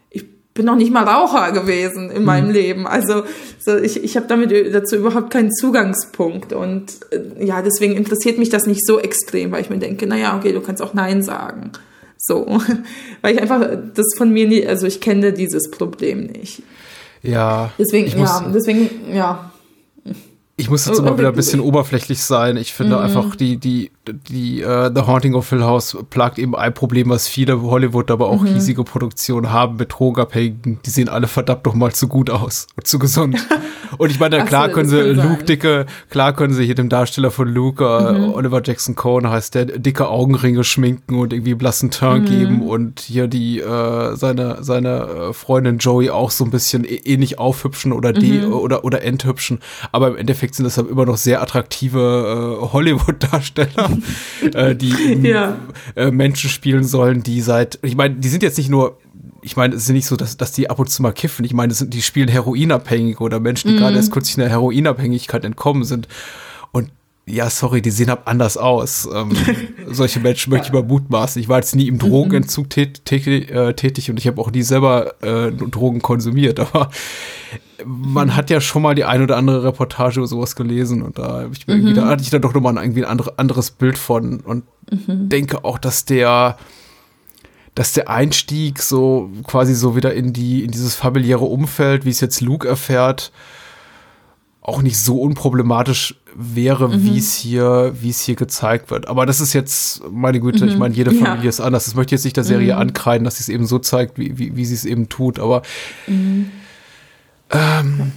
ich bin noch nicht mal Raucher gewesen in meinem mhm. Leben. Also so, ich, ich habe damit dazu überhaupt keinen Zugangspunkt. Und äh, ja, deswegen interessiert mich das nicht so extrem, weil ich mir denke, naja, okay, du kannst auch Nein sagen. So, weil ich einfach das von mir nie, also ich kenne dieses Problem nicht. Ja. Deswegen, ja, deswegen, ja. Ich muss jetzt immer wieder ein bisschen oberflächlich sein. Ich finde mhm. einfach, die, die, die uh, The Haunting of Hill House plagt eben ein Problem, was viele Hollywood, aber auch mhm. riesige Produktionen haben mit Drogenabhängigen. Die sehen alle verdammt noch mal zu gut aus und zu gesund. und ich meine, klar so, können sie Luke sein. dicke, klar können sie hier dem Darsteller von Luke, uh, mhm. Oliver Jackson Cohen heißt der, dicke Augenringe schminken und irgendwie blassen Turn mhm. geben und hier die, uh, seine, seine Freundin Joey auch so ein bisschen ähnlich aufhübschen oder, die, mhm. oder, oder enthübschen. Aber im Endeffekt Endeffekt sind das immer noch sehr attraktive äh, Hollywood-Darsteller, äh, die ja. äh, Menschen spielen sollen, die seit, ich meine, die sind jetzt nicht nur ich meine, es ist nicht so, dass, dass die ab und zu mal kiffen. Ich meine, sind, die spielen Heroinabhängige oder Menschen, die mm. gerade erst kürzlich einer Heroinabhängigkeit entkommen sind. Ja, sorry, die sehen ab anders aus. Ähm, solche Menschen möchte ich mal mutmaßen. Ich war jetzt nie im Drogenentzug tät, äh, tätig und ich habe auch nie selber äh, Drogen konsumiert, aber man hat ja schon mal die ein oder andere Reportage über sowas gelesen und da, ich mhm. da hatte ich dann doch nochmal ein, irgendwie ein anderes Bild von und mhm. denke auch, dass der dass der Einstieg so quasi so wieder in die in dieses familiäre Umfeld, wie es jetzt Luke erfährt, auch nicht so unproblematisch wäre, mhm. wie es hier, wie es hier gezeigt wird. Aber das ist jetzt, meine Güte, mhm. ich meine, jede Familie ja. ist anders. Das möchte ich jetzt nicht der Serie mhm. ankreiden, dass sie es eben so zeigt, wie, wie, wie sie es eben tut. Aber mhm. ähm,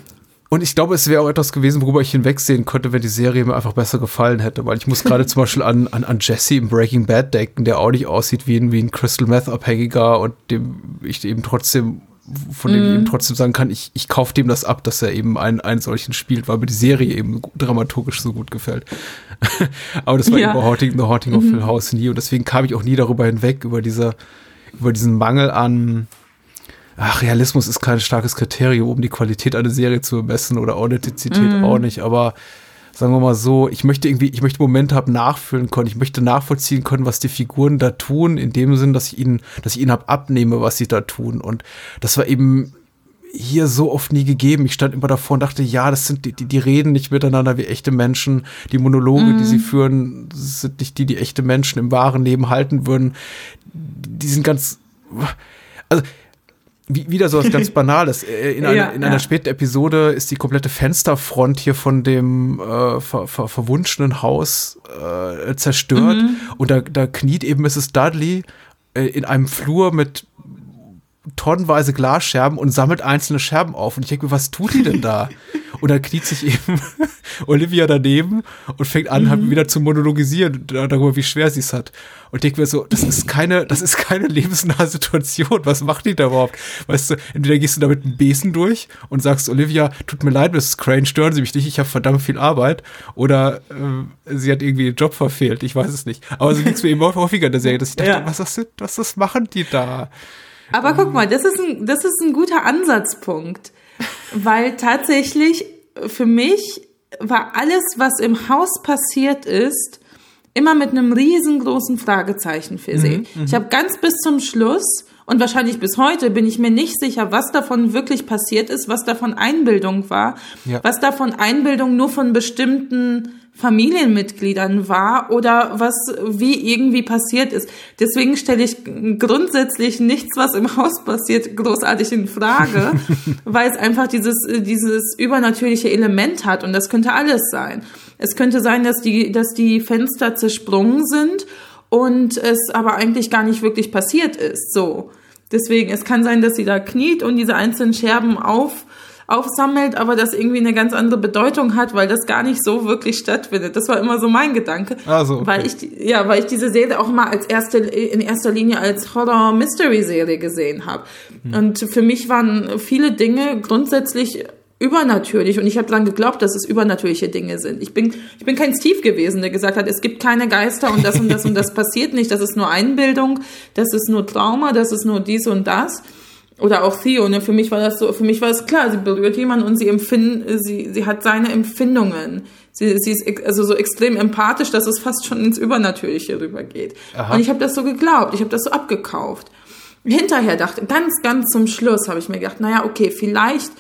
und ich glaube, es wäre auch etwas gewesen, worüber ich hinwegsehen könnte, wenn die Serie mir einfach besser gefallen hätte. Weil ich muss gerade zum Beispiel an, an, an Jesse im Breaking Bad denken, der auch nicht aussieht wie ein, wie ein Crystal Meth-Abhängiger und dem ich eben trotzdem von dem mm. ich eben mhm. trotzdem sagen kann, ich, ich kaufe dem das ab, dass er eben einen, einen solchen spielt, weil mir die Serie eben dramaturgisch so gut gefällt. Aber das war ja. eben Haunting, The Haunting of mhm. Hill House nie und deswegen kam ich auch nie darüber hinweg, über diese, über diesen Mangel an, ach, Realismus ist kein starkes Kriterium, um die Qualität einer Serie zu bemessen oder Authentizität mm. auch nicht, aber sagen wir mal so, ich möchte irgendwie, ich möchte Momente haben nachfühlen können, ich möchte nachvollziehen können, was die Figuren da tun, in dem Sinn, dass ich ihnen, dass ich ihnen hab abnehme, was sie da tun. Und das war eben hier so oft nie gegeben. Ich stand immer davor und dachte, ja, das sind die, die, die reden nicht miteinander wie echte Menschen. Die Monologe, mm. die sie führen, sind nicht die, die echte Menschen im wahren Leben halten würden. Die sind ganz, also, wie, wieder so was ganz Banales. Äh, in, einer, ja, in einer ja. späten Episode ist die komplette Fensterfront hier von dem äh, ver, ver, verwunschenen Haus äh, zerstört. Mhm. Und da, da kniet eben Mrs. Dudley äh, in einem Flur mit tonnenweise Glasscherben und sammelt einzelne Scherben auf. Und ich denke mir, was tut die denn da? Und dann kniet sich eben Olivia daneben und fängt an, halt mhm. halt wieder zu monologisieren darüber, wie schwer sie es hat. Und denke mir so, das ist keine, das ist keine lebensnahe Situation. Was macht die da überhaupt? Weißt du, entweder gehst du da mit einem Besen durch und sagst, Olivia, tut mir leid, Mrs. Crane, stören Sie mich nicht, ich habe verdammt viel Arbeit. Oder äh, sie hat irgendwie den Job verfehlt, ich weiß es nicht. Aber so ging es mir eben häufiger in der Serie, dass ich dachte, ja. was, was, was, was machen die da? Aber guck mal, das ist ein, das ist ein guter Ansatzpunkt, weil tatsächlich für mich war alles, was im Haus passiert ist, immer mit einem riesengroßen Fragezeichen versehen. Mhm, mhm, ich habe ganz bis zum Schluss und wahrscheinlich bis heute bin ich mir nicht sicher, was davon wirklich passiert ist, was davon Einbildung war, ja. was davon Einbildung nur von bestimmten Familienmitgliedern war oder was wie irgendwie passiert ist. Deswegen stelle ich grundsätzlich nichts, was im Haus passiert, großartig in Frage, weil es einfach dieses, dieses übernatürliche Element hat und das könnte alles sein. Es könnte sein, dass die, dass die Fenster zersprungen sind und es aber eigentlich gar nicht wirklich passiert ist, so. Deswegen, es kann sein, dass sie da kniet und diese einzelnen Scherben auf, aufsammelt, aber das irgendwie eine ganz andere Bedeutung hat, weil das gar nicht so wirklich stattfindet. Das war immer so mein Gedanke. Also, okay. Weil ich, ja, weil ich diese Serie auch immer als erste, in erster Linie als Horror-Mystery-Serie gesehen habe. Hm. Und für mich waren viele Dinge grundsätzlich übernatürlich und ich habe dann geglaubt, dass es übernatürliche Dinge sind. Ich bin ich bin kein Steve gewesen, der gesagt hat, es gibt keine Geister und das und das und das passiert nicht, das ist nur Einbildung, das ist nur Trauma, das ist nur dies und das oder auch Theo, ne? Für mich war das so, für mich war es klar, sie berührt jemanden und sie empfindet, sie, sie hat seine Empfindungen. Sie, sie ist also so extrem empathisch, dass es fast schon ins Übernatürliche rübergeht. Aha. Und ich habe das so geglaubt, ich habe das so abgekauft. Hinterher dachte, ganz, ganz zum Schluss habe ich mir gedacht, naja, okay, vielleicht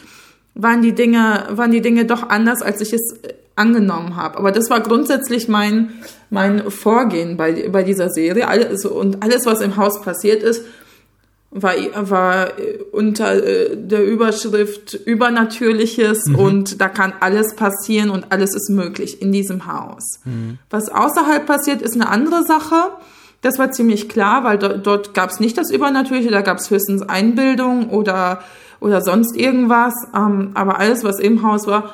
waren die Dinge, waren die Dinge doch anders, als ich es äh, angenommen habe. Aber das war grundsätzlich mein, mein Vorgehen bei, bei dieser Serie. Alles, und alles, was im Haus passiert ist, war, war äh, unter äh, der Überschrift Übernatürliches mhm. und da kann alles passieren und alles ist möglich in diesem Haus. Mhm. Was außerhalb passiert, ist eine andere Sache. Das war ziemlich klar, weil dort, dort gab es nicht das Übernatürliche, da gab es höchstens Einbildung oder, oder sonst irgendwas. Ähm, aber alles, was im Haus war,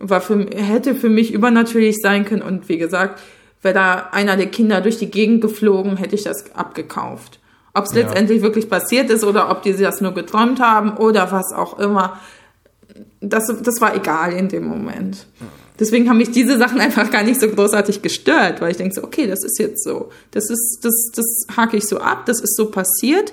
war für, hätte für mich übernatürlich sein können. Und wie gesagt, wäre da einer der Kinder durch die Gegend geflogen, hätte ich das abgekauft. Ob es ja. letztendlich wirklich passiert ist oder ob die das nur geträumt haben oder was auch immer, das, das war egal in dem Moment. Deswegen haben mich diese Sachen einfach gar nicht so großartig gestört, weil ich denke so, okay, das ist jetzt so. Das ist, das, das hake ich so ab, das ist so passiert.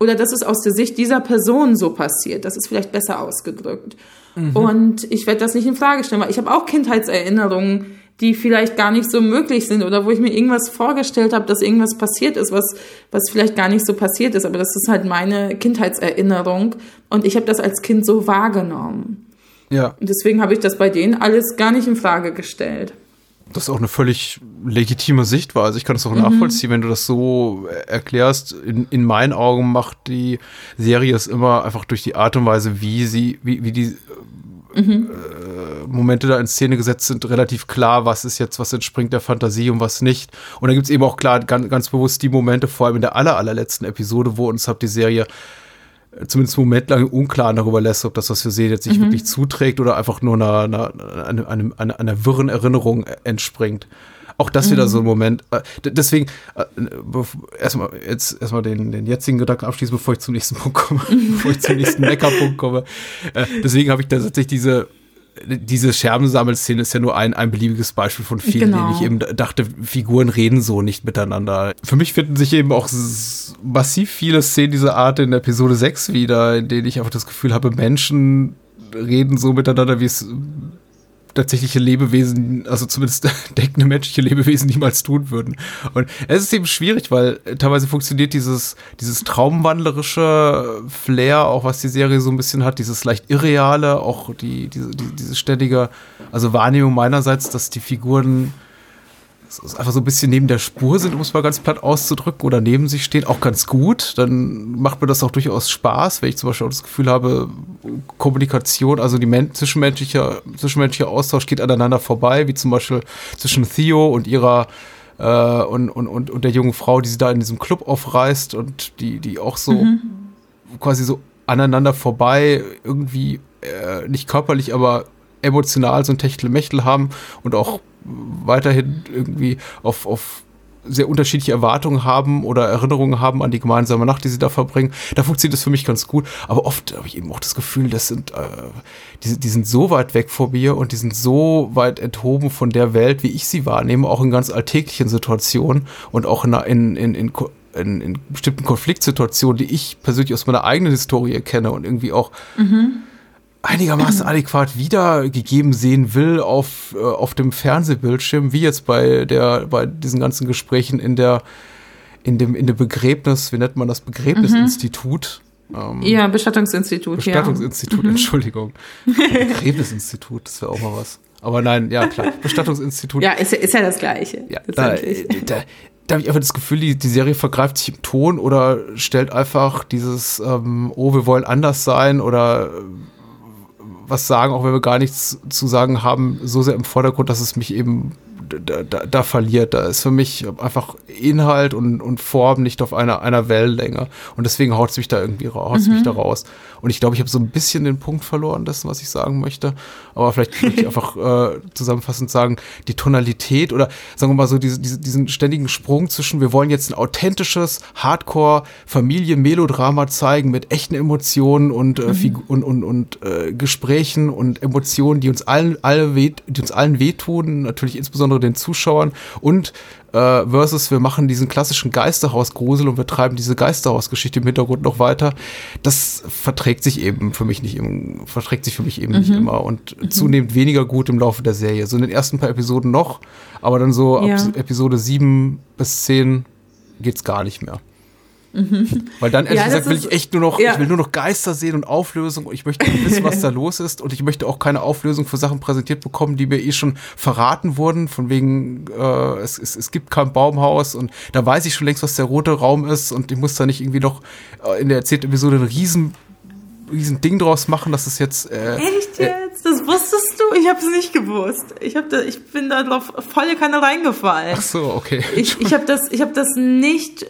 Oder das ist aus der Sicht dieser Person so passiert. Das ist vielleicht besser ausgedrückt. Mhm. Und ich werde das nicht in Frage stellen, weil ich habe auch Kindheitserinnerungen, die vielleicht gar nicht so möglich sind oder wo ich mir irgendwas vorgestellt habe, dass irgendwas passiert ist, was, was vielleicht gar nicht so passiert ist. Aber das ist halt meine Kindheitserinnerung und ich habe das als Kind so wahrgenommen. Ja. Und deswegen habe ich das bei denen alles gar nicht in Frage gestellt. Das ist auch eine völlig legitime Sichtweise. Ich kann es auch mhm. nachvollziehen, wenn du das so erklärst. In, in meinen Augen macht die Serie es immer einfach durch die Art und Weise, wie sie, wie, wie die mhm. Äh, Momente da in Szene gesetzt sind, relativ klar, was ist jetzt, was entspringt der Fantasie und was nicht. Und da gibt es eben auch klar ganz, ganz bewusst die Momente, vor allem in der aller, allerletzten Episode, wo uns habt die Serie äh, zumindest einen Moment lang unklar darüber lässt, ob das, was wir sehen, jetzt nicht mhm. wirklich zuträgt oder einfach nur einer, einer, einer, einer, einer wirren Erinnerung entspringt. Auch das mhm. wieder so ein Moment. Äh, deswegen, äh, erstmal jetzt erstmal den, den jetzigen Gedanken abschließen, bevor ich zum nächsten Punkt komme, bevor ich zum nächsten Meckerpunkt komme. Äh, deswegen habe ich da tatsächlich diese diese Scherbensammelszene ist ja nur ein, ein beliebiges Beispiel von vielen, genau. denen ich eben dachte, Figuren reden so nicht miteinander. Für mich finden sich eben auch massiv viele Szenen dieser Art in Episode 6 wieder, in denen ich einfach das Gefühl habe, Menschen reden so miteinander, wie es tatsächliche Lebewesen, also zumindest denkende menschliche Lebewesen niemals tun würden. Und es ist eben schwierig, weil teilweise funktioniert dieses, dieses traumwandlerische Flair, auch was die Serie so ein bisschen hat, dieses leicht irreale, auch die, diese, die, diese ständige, also Wahrnehmung meinerseits, dass die Figuren einfach so ein bisschen neben der Spur sind, um es mal ganz platt auszudrücken, oder neben sich stehen, auch ganz gut. Dann macht mir das auch durchaus Spaß, wenn ich zum Beispiel auch das Gefühl habe, Kommunikation, also die zwischenmenschliche, zwischenmenschliche Austausch geht aneinander vorbei, wie zum Beispiel zwischen Theo und ihrer äh, und, und, und, und der jungen Frau, die sie da in diesem Club aufreißt und die, die auch so mhm. quasi so aneinander vorbei irgendwie äh, nicht körperlich, aber emotional so ein Techtelmechtel haben und auch weiterhin irgendwie auf, auf sehr unterschiedliche Erwartungen haben oder Erinnerungen haben an die gemeinsame Nacht, die sie da verbringen. Da funktioniert das für mich ganz gut. Aber oft habe ich eben auch das Gefühl, das sind, äh, die, die sind so weit weg vor mir und die sind so weit enthoben von der Welt, wie ich sie wahrnehme, auch in ganz alltäglichen Situationen und auch in, in, in, in in, in bestimmten Konfliktsituationen, die ich persönlich aus meiner eigenen Historie kenne und irgendwie auch mhm einigermaßen adäquat wiedergegeben sehen will auf, äh, auf dem Fernsehbildschirm, wie jetzt bei der, bei diesen ganzen Gesprächen in der, in dem, in dem Begräbnis, wie nennt man das, Begräbnisinstitut. Mhm. Ähm, ja, Bestattungsinstitut. Bestattungsinstitut, ja. Mhm. Entschuldigung. Begräbnisinstitut, das wäre auch mal was. Aber nein, ja, klar. Bestattungsinstitut. ja, ist, ist ja das Gleiche. Ja, da, da, da habe ich einfach das Gefühl, die, die Serie vergreift sich im Ton oder stellt einfach dieses, ähm, oh, wir wollen anders sein oder was sagen, auch wenn wir gar nichts zu sagen haben, so sehr im Vordergrund, dass es mich eben da, da, da, verliert. Da ist für mich einfach Inhalt und, und Form nicht auf einer, einer Wellenlänge. Und deswegen haut es mich da irgendwie haut's mhm. mich da raus. Und ich glaube, ich habe so ein bisschen den Punkt verloren, dessen, was ich sagen möchte. Aber vielleicht möchte ich einfach äh, zusammenfassend sagen, die Tonalität oder sagen wir mal so diese, diese, diesen ständigen Sprung zwischen, wir wollen jetzt ein authentisches Hardcore-Familien-Melodrama zeigen mit echten Emotionen und, äh, mhm. und, und, und äh, Gesprächen und Emotionen, die uns allen, alle weh, die uns allen wehtun, natürlich insbesondere den Zuschauern und äh, versus wir machen diesen klassischen Geisterhausgrusel und wir treiben diese Geisterhausgeschichte im Hintergrund noch weiter. Das verträgt sich eben für mich nicht im, verträgt sich für mich eben mhm. nicht immer und mhm. zunehmend weniger gut im Laufe der Serie. So in den ersten paar Episoden noch, aber dann so ja. ab Episode 7 bis 10 geht's gar nicht mehr. Mhm. Weil dann, ehrlich ja, gesagt, will ich echt nur noch, ja. ich will nur noch Geister sehen und Auflösung. Ich möchte wissen, was da los ist. Und ich möchte auch keine Auflösung für Sachen präsentiert bekommen, die mir eh schon verraten wurden. Von wegen, äh, es, es, es gibt kein Baumhaus und da weiß ich schon längst, was der rote Raum ist. Und ich muss da nicht irgendwie noch äh, in der erzählten Episode ein riesen, riesen Ding draus machen, dass es jetzt. Äh, Echt äh, jetzt? das wusstest du? Ich habe es nicht gewusst. Ich, hab da, ich bin da drauf volle Kanne reingefallen. Ach so, okay. Ich, ich habe das, ich hab das nicht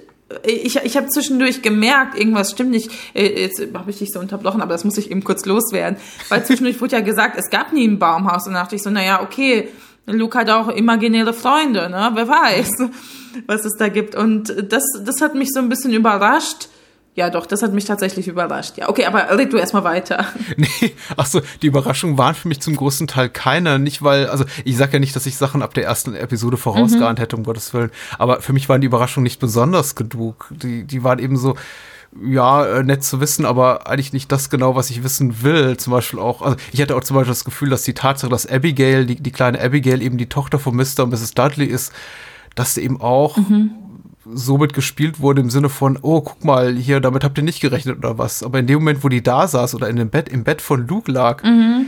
ich, ich habe zwischendurch gemerkt, irgendwas stimmt nicht. Äh, jetzt habe ich dich so unterbrochen, aber das muss ich eben kurz loswerden. Weil zwischendurch wurde ja gesagt, es gab nie ein Baumhaus. Und da dachte ich so, naja, okay, Luke hat auch imaginäre Freunde, ne? Wer weiß, was es da gibt. Und das, das hat mich so ein bisschen überrascht ja, doch, das hat mich tatsächlich überrascht. Ja, okay, aber red du erstmal weiter. Nee, ach so, die Überraschungen waren für mich zum großen Teil keine. Nicht, weil, also ich sag ja nicht, dass ich Sachen ab der ersten Episode vorausgeahnt mhm. hätte, um Gottes Willen. Aber für mich waren die Überraschungen nicht besonders genug. Die, die waren eben so, ja, äh, nett zu wissen, aber eigentlich nicht das genau, was ich wissen will. Zum Beispiel auch, also ich hatte auch zum Beispiel das Gefühl, dass die Tatsache, dass Abigail, die, die kleine Abigail eben die Tochter von Mr. und Mrs. Dudley ist, dass sie eben auch mhm somit gespielt wurde im Sinne von, oh, guck mal, hier, damit habt ihr nicht gerechnet oder was. Aber in dem Moment, wo die da saß oder in dem Bett, im Bett von Luke lag, mhm.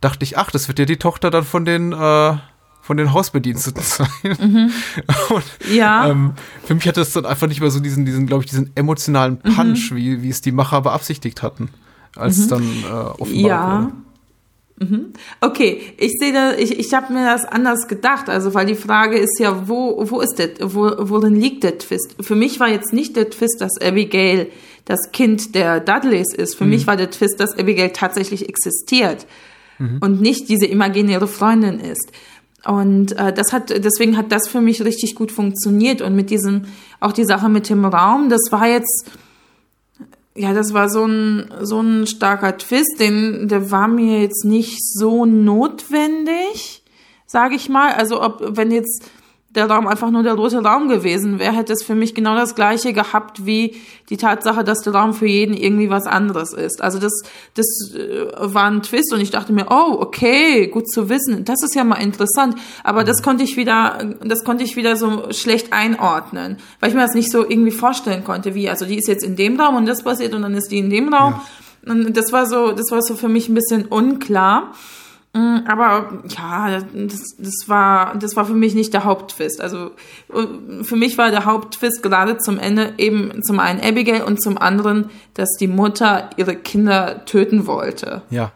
dachte ich, ach, das wird ja die Tochter dann von den, äh, von den Hausbediensteten sein. Mhm. Und, ja. Ähm, für mich hatte es dann einfach nicht mehr so diesen, diesen, glaube ich, diesen emotionalen Punch, mhm. wie, wie es die Macher beabsichtigt hatten, als es mhm. dann äh, offenbar ja. wurde. Mhm. Okay, ich sehe da, ich, ich habe mir das anders gedacht, also weil die Frage ist ja, wo, wo ist der, wo, worin liegt der Twist? Für mich war jetzt nicht der Twist, dass Abigail das Kind der Dudleys ist. Für mhm. mich war der Twist, dass Abigail tatsächlich existiert mhm. und nicht diese imaginäre Freundin ist. Und äh, das hat, deswegen hat das für mich richtig gut funktioniert. Und mit diesem, auch die Sache mit dem Raum, das war jetzt, ja, das war so ein, so ein starker Twist, den, der war mir jetzt nicht so notwendig, sage ich mal. Also ob, wenn jetzt der Raum einfach nur der rote Raum gewesen wäre, hätte es für mich genau das gleiche gehabt wie die Tatsache, dass der Raum für jeden irgendwie was anderes ist. Also das, das äh, war ein Twist und ich dachte mir, oh, okay, gut zu wissen. Das ist ja mal interessant. Aber das konnte ich wieder, das konnte ich wieder so schlecht einordnen, weil ich mir das nicht so irgendwie vorstellen konnte, wie, also die ist jetzt in dem Raum und das passiert und dann ist die in dem Raum. Ja. Und das war so, das war so für mich ein bisschen unklar. Mm, aber ja, das, das war das war für mich nicht der Haupttwist. Also für mich war der Haupttwist gerade zum Ende eben zum einen Abigail und zum anderen, dass die Mutter ihre Kinder töten wollte. Ja.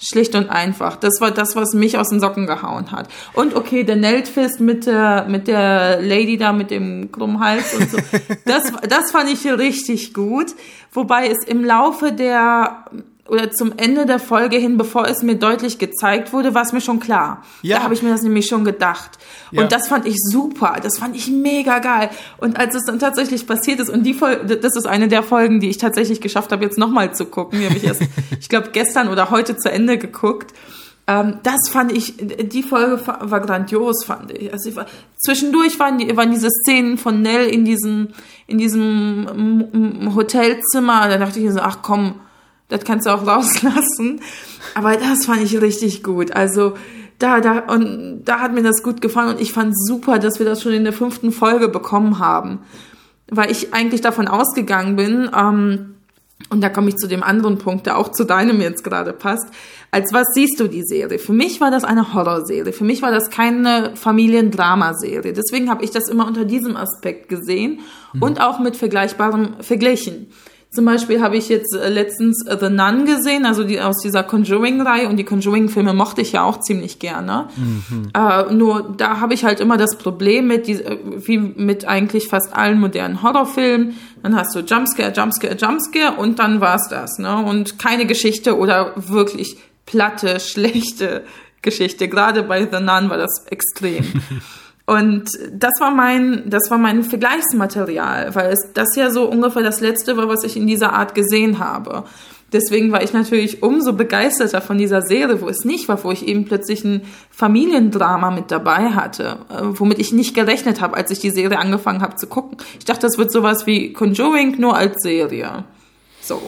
Schlicht und einfach. Das war das, was mich aus den Socken gehauen hat. Und okay, der Neltfist mit der, mit der Lady da mit dem krummen Hals und so. das, das fand ich richtig gut. Wobei es im Laufe der oder zum Ende der Folge hin, bevor es mir deutlich gezeigt wurde, war es mir schon klar. Ja. Da habe ich mir das nämlich schon gedacht. Ja. Und das fand ich super. Das fand ich mega geil. Und als es dann tatsächlich passiert ist, und die Folge, das ist eine der Folgen, die ich tatsächlich geschafft habe, jetzt nochmal zu gucken. Die habe ich erst, ich glaube, gestern oder heute zu Ende geguckt. Ähm, das fand ich, die Folge war grandios, fand ich. Also war, zwischendurch waren, die, waren diese Szenen von Nell in diesem, in diesem Hotelzimmer. Da dachte ich mir so, ach komm, das kannst du auch rauslassen. Aber das fand ich richtig gut. Also da, da, und da hat mir das gut gefallen und ich fand super, dass wir das schon in der fünften Folge bekommen haben. Weil ich eigentlich davon ausgegangen bin, ähm, und da komme ich zu dem anderen Punkt, der auch zu deinem jetzt gerade passt. Als was siehst du die Serie? Für mich war das eine Horrorserie. Für mich war das keine Familiendramaserie. Deswegen habe ich das immer unter diesem Aspekt gesehen mhm. und auch mit vergleichbarem verglichen. Zum Beispiel habe ich jetzt äh, letztens äh, The Nun gesehen, also die aus dieser Conjuring-Reihe und die Conjuring-Filme mochte ich ja auch ziemlich gerne. Mhm. Äh, nur da habe ich halt immer das Problem mit, die, äh, wie mit eigentlich fast allen modernen Horrorfilmen. Dann hast du Jumpscare, Jumpscare, Jumpscare und dann war's das. Ne? Und keine Geschichte oder wirklich platte, schlechte Geschichte. Gerade bei The Nun war das extrem. Und das war mein, das war mein Vergleichsmaterial, weil es das ja so ungefähr das letzte war, was ich in dieser Art gesehen habe. Deswegen war ich natürlich umso begeisterter von dieser Serie, wo es nicht war, wo ich eben plötzlich ein Familiendrama mit dabei hatte, äh, womit ich nicht gerechnet habe, als ich die Serie angefangen habe zu gucken. Ich dachte, das wird sowas wie Conjuring nur als Serie. So.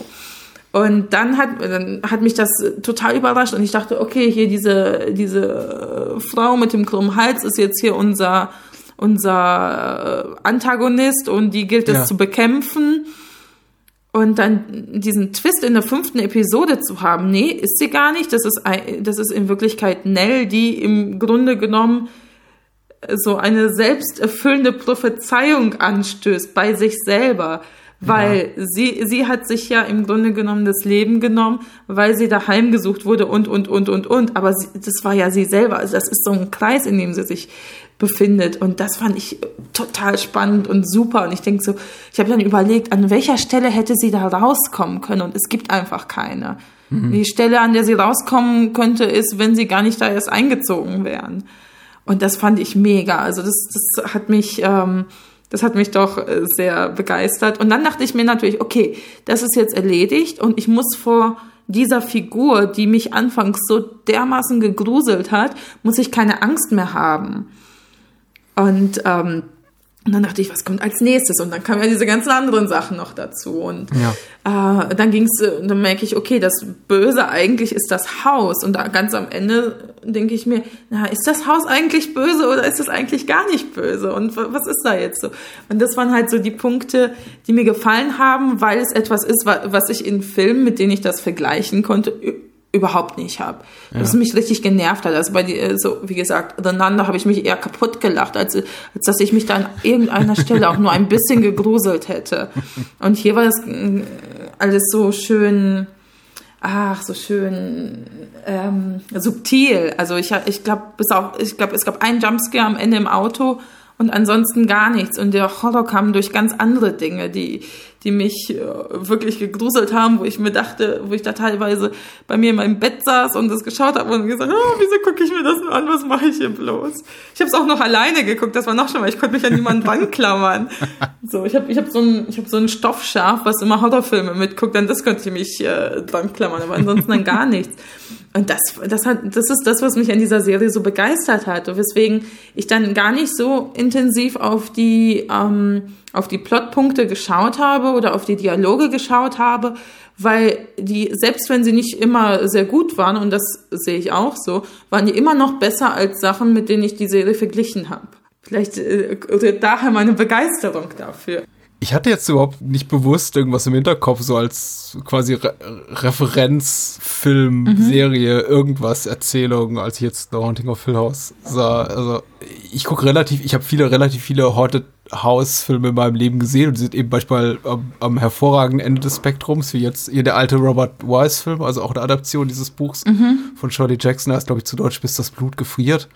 Und dann hat, dann hat mich das total überrascht und ich dachte, okay, hier diese, diese Frau mit dem krummen Hals ist jetzt hier unser, unser äh, Antagonist und die gilt es ja. zu bekämpfen. Und dann diesen Twist in der fünften Episode zu haben, nee, ist sie gar nicht. Das ist, das ist in Wirklichkeit Nell, die im Grunde genommen so eine selbsterfüllende Prophezeiung anstößt bei sich selber weil ja. sie, sie hat sich ja im Grunde genommen das Leben genommen, weil sie daheim gesucht wurde und, und, und, und, und. Aber sie, das war ja sie selber. Also das ist so ein Kreis, in dem sie sich befindet. Und das fand ich total spannend und super. Und ich denke so, ich habe dann überlegt, an welcher Stelle hätte sie da rauskommen können? Und es gibt einfach keine. Mhm. Die Stelle, an der sie rauskommen könnte, ist, wenn sie gar nicht da erst eingezogen wären. Und das fand ich mega. Also das, das hat mich, ähm, das hat mich doch äh, sehr begeistert. Und dann dachte ich mir natürlich, okay, das ist jetzt erledigt und ich muss vor dieser Figur, die mich anfangs so dermaßen gegruselt hat, muss ich keine Angst mehr haben. Und ähm, und dann dachte ich, was kommt als nächstes? Und dann kamen ja diese ganzen anderen Sachen noch dazu. Und ja. äh, dann ging's, äh, dann merke ich, okay, das Böse eigentlich ist das Haus. Und da ganz am Ende denke ich mir, na, ist das Haus eigentlich böse oder ist es eigentlich gar nicht böse? Und was ist da jetzt so? Und das waren halt so die Punkte, die mir gefallen haben, weil es etwas ist, was ich in Filmen, mit denen ich das vergleichen konnte, überhaupt nicht habe. Ja. Das mich richtig genervt hat. Also bei die, äh, so wie gesagt, Nun, habe ich mich eher kaputt gelacht, als, als dass ich mich da an irgendeiner Stelle auch nur ein bisschen gegruselt hätte. Und hier war das äh, alles so schön, ach, so schön ähm, subtil. Also ich, ich glaube, bis auf, ich glaube, es gab einen Jumpscare am Ende im Auto und ansonsten gar nichts. Und der Horror kam durch ganz andere Dinge, die, die mich äh, wirklich gegruselt haben, wo ich mir dachte, wo ich da teilweise bei mir in meinem Bett saß und das geschaut habe und gesagt, oh, wieso gucke ich mir das nur an, was mache ich hier bloß? Ich habe es auch noch alleine geguckt, das war noch schon mal, ich konnte mich an niemanden ranklammern. So, ich habe ich hab so ein, ich hab so ein Stoffschaf, was immer Horrorfilme mitguckt, dann das könnte ich mich äh, dran klammern, aber ansonsten dann gar nichts. Und das, das, hat, das ist das, was mich an dieser Serie so begeistert hat. Und weswegen ich dann gar nicht so intensiv auf die, ähm, auf die Plotpunkte geschaut habe oder auf die Dialoge geschaut habe, weil die, selbst wenn sie nicht immer sehr gut waren, und das sehe ich auch so, waren die immer noch besser als Sachen, mit denen ich die Serie verglichen habe. Vielleicht äh, daher meine Begeisterung dafür ich hatte jetzt überhaupt nicht bewusst irgendwas im Hinterkopf, so als quasi Re Referenzfilm, mhm. Serie, irgendwas, Erzählung, als ich jetzt The Haunting of Hill House sah. Also ich gucke relativ, ich habe viele, relativ viele Haunted House-Filme in meinem Leben gesehen und die sind eben beispielsweise am, am, hervorragenden Ende des Spektrums, wie jetzt hier der alte Robert Wise-Film, also auch eine Adaption dieses Buchs mhm. von Shirley Jackson, heißt glaube ich zu Deutsch, bis das Blut gefriert.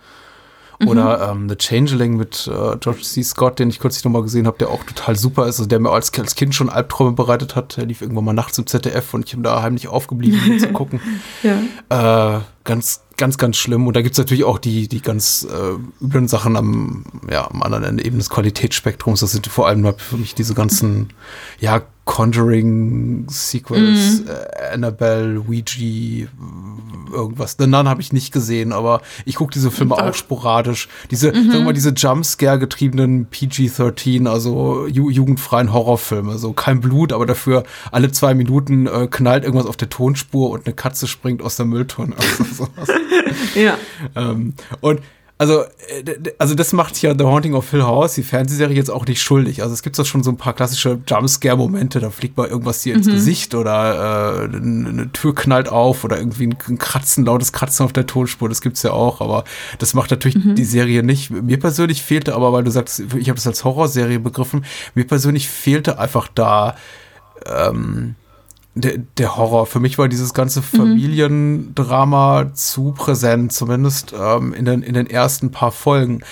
Oder mhm. ähm, The Changeling mit äh, George C. Scott, den ich kürzlich nochmal gesehen habe, der auch total super ist, also der mir als, als Kind schon Albträume bereitet hat. Der lief irgendwann mal nachts im ZDF und ich bin da heimlich aufgeblieben, um zu gucken. ja. Äh, ganz, ganz, ganz schlimm. Und da gibt's natürlich auch die, die ganz äh, üblen Sachen am, ja, am anderen Ende eben des Qualitätsspektrums. Das sind vor allem für mich diese ganzen, ja, Conjuring Sequels, mhm. äh, Annabelle, Ouija, irgendwas. The Nun habe ich nicht gesehen, aber ich gucke diese Filme auch sporadisch. Diese, mhm. sagen wir mal, diese Jumpscare getriebenen PG-13, also ju jugendfreien Horrorfilme. So kein Blut, aber dafür alle zwei Minuten äh, knallt irgendwas auf der Tonspur und eine Katze springt aus der Mülltonne. Also ja. Ähm, und also, äh, also das macht ja The Haunting of Hill House, die Fernsehserie, jetzt auch nicht schuldig. Also es gibt da schon so ein paar klassische Jumpscare-Momente, da fliegt mal irgendwas dir ins mhm. Gesicht oder äh, eine Tür knallt auf oder irgendwie ein Kratzen, lautes Kratzen auf der Tonspur, das gibt's ja auch, aber das macht natürlich mhm. die Serie nicht. Mir persönlich fehlte aber, weil du sagst, ich habe das als Horrorserie begriffen, mir persönlich fehlte einfach da ähm, der, der Horror. Für mich war dieses ganze Familiendrama mhm. zu präsent, zumindest ähm, in, den, in den ersten paar Folgen.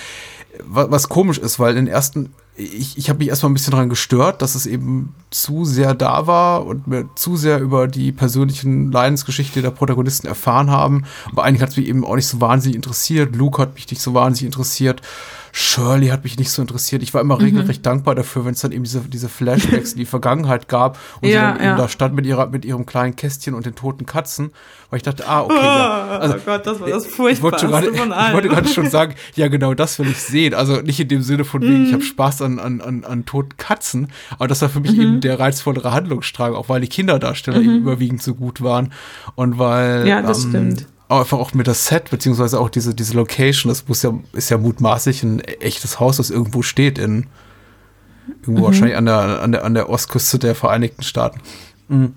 Was, was komisch ist, weil in den ersten, ich, ich habe mich erstmal ein bisschen daran gestört, dass es eben zu sehr da war und mir zu sehr über die persönlichen Leidensgeschichte der Protagonisten erfahren haben. Aber eigentlich hat es mich eben auch nicht so wahnsinnig interessiert. Luke hat mich nicht so wahnsinnig interessiert. Shirley hat mich nicht so interessiert. Ich war immer mhm. regelrecht dankbar dafür, wenn es dann eben diese, diese Flashbacks in die Vergangenheit gab und ja, sie dann ja. eben da stand mit ihrer, mit ihrem kleinen Kästchen und den toten Katzen, weil ich dachte, ah, okay, oh, ja. Also, oh Gott, das war das Furchtbarste ich wollte, grade, ich wollte gerade schon sagen, ja, genau, das will ich sehen. Also nicht in dem Sinne von wegen, mhm. ich habe Spaß an, an, an, an toten Katzen, aber das war für mich mhm. eben der reizvollere Handlungsstrang, auch weil die Kinderdarsteller eben mhm. überwiegend so gut waren und weil ja, das ähm, stimmt einfach auch mit das Set, beziehungsweise auch diese, diese Location, das muss ja, ist ja mutmaßlich ein echtes Haus, das irgendwo steht in irgendwo mhm. wahrscheinlich an der, an der, an der Ostküste der Vereinigten Staaten. Mhm.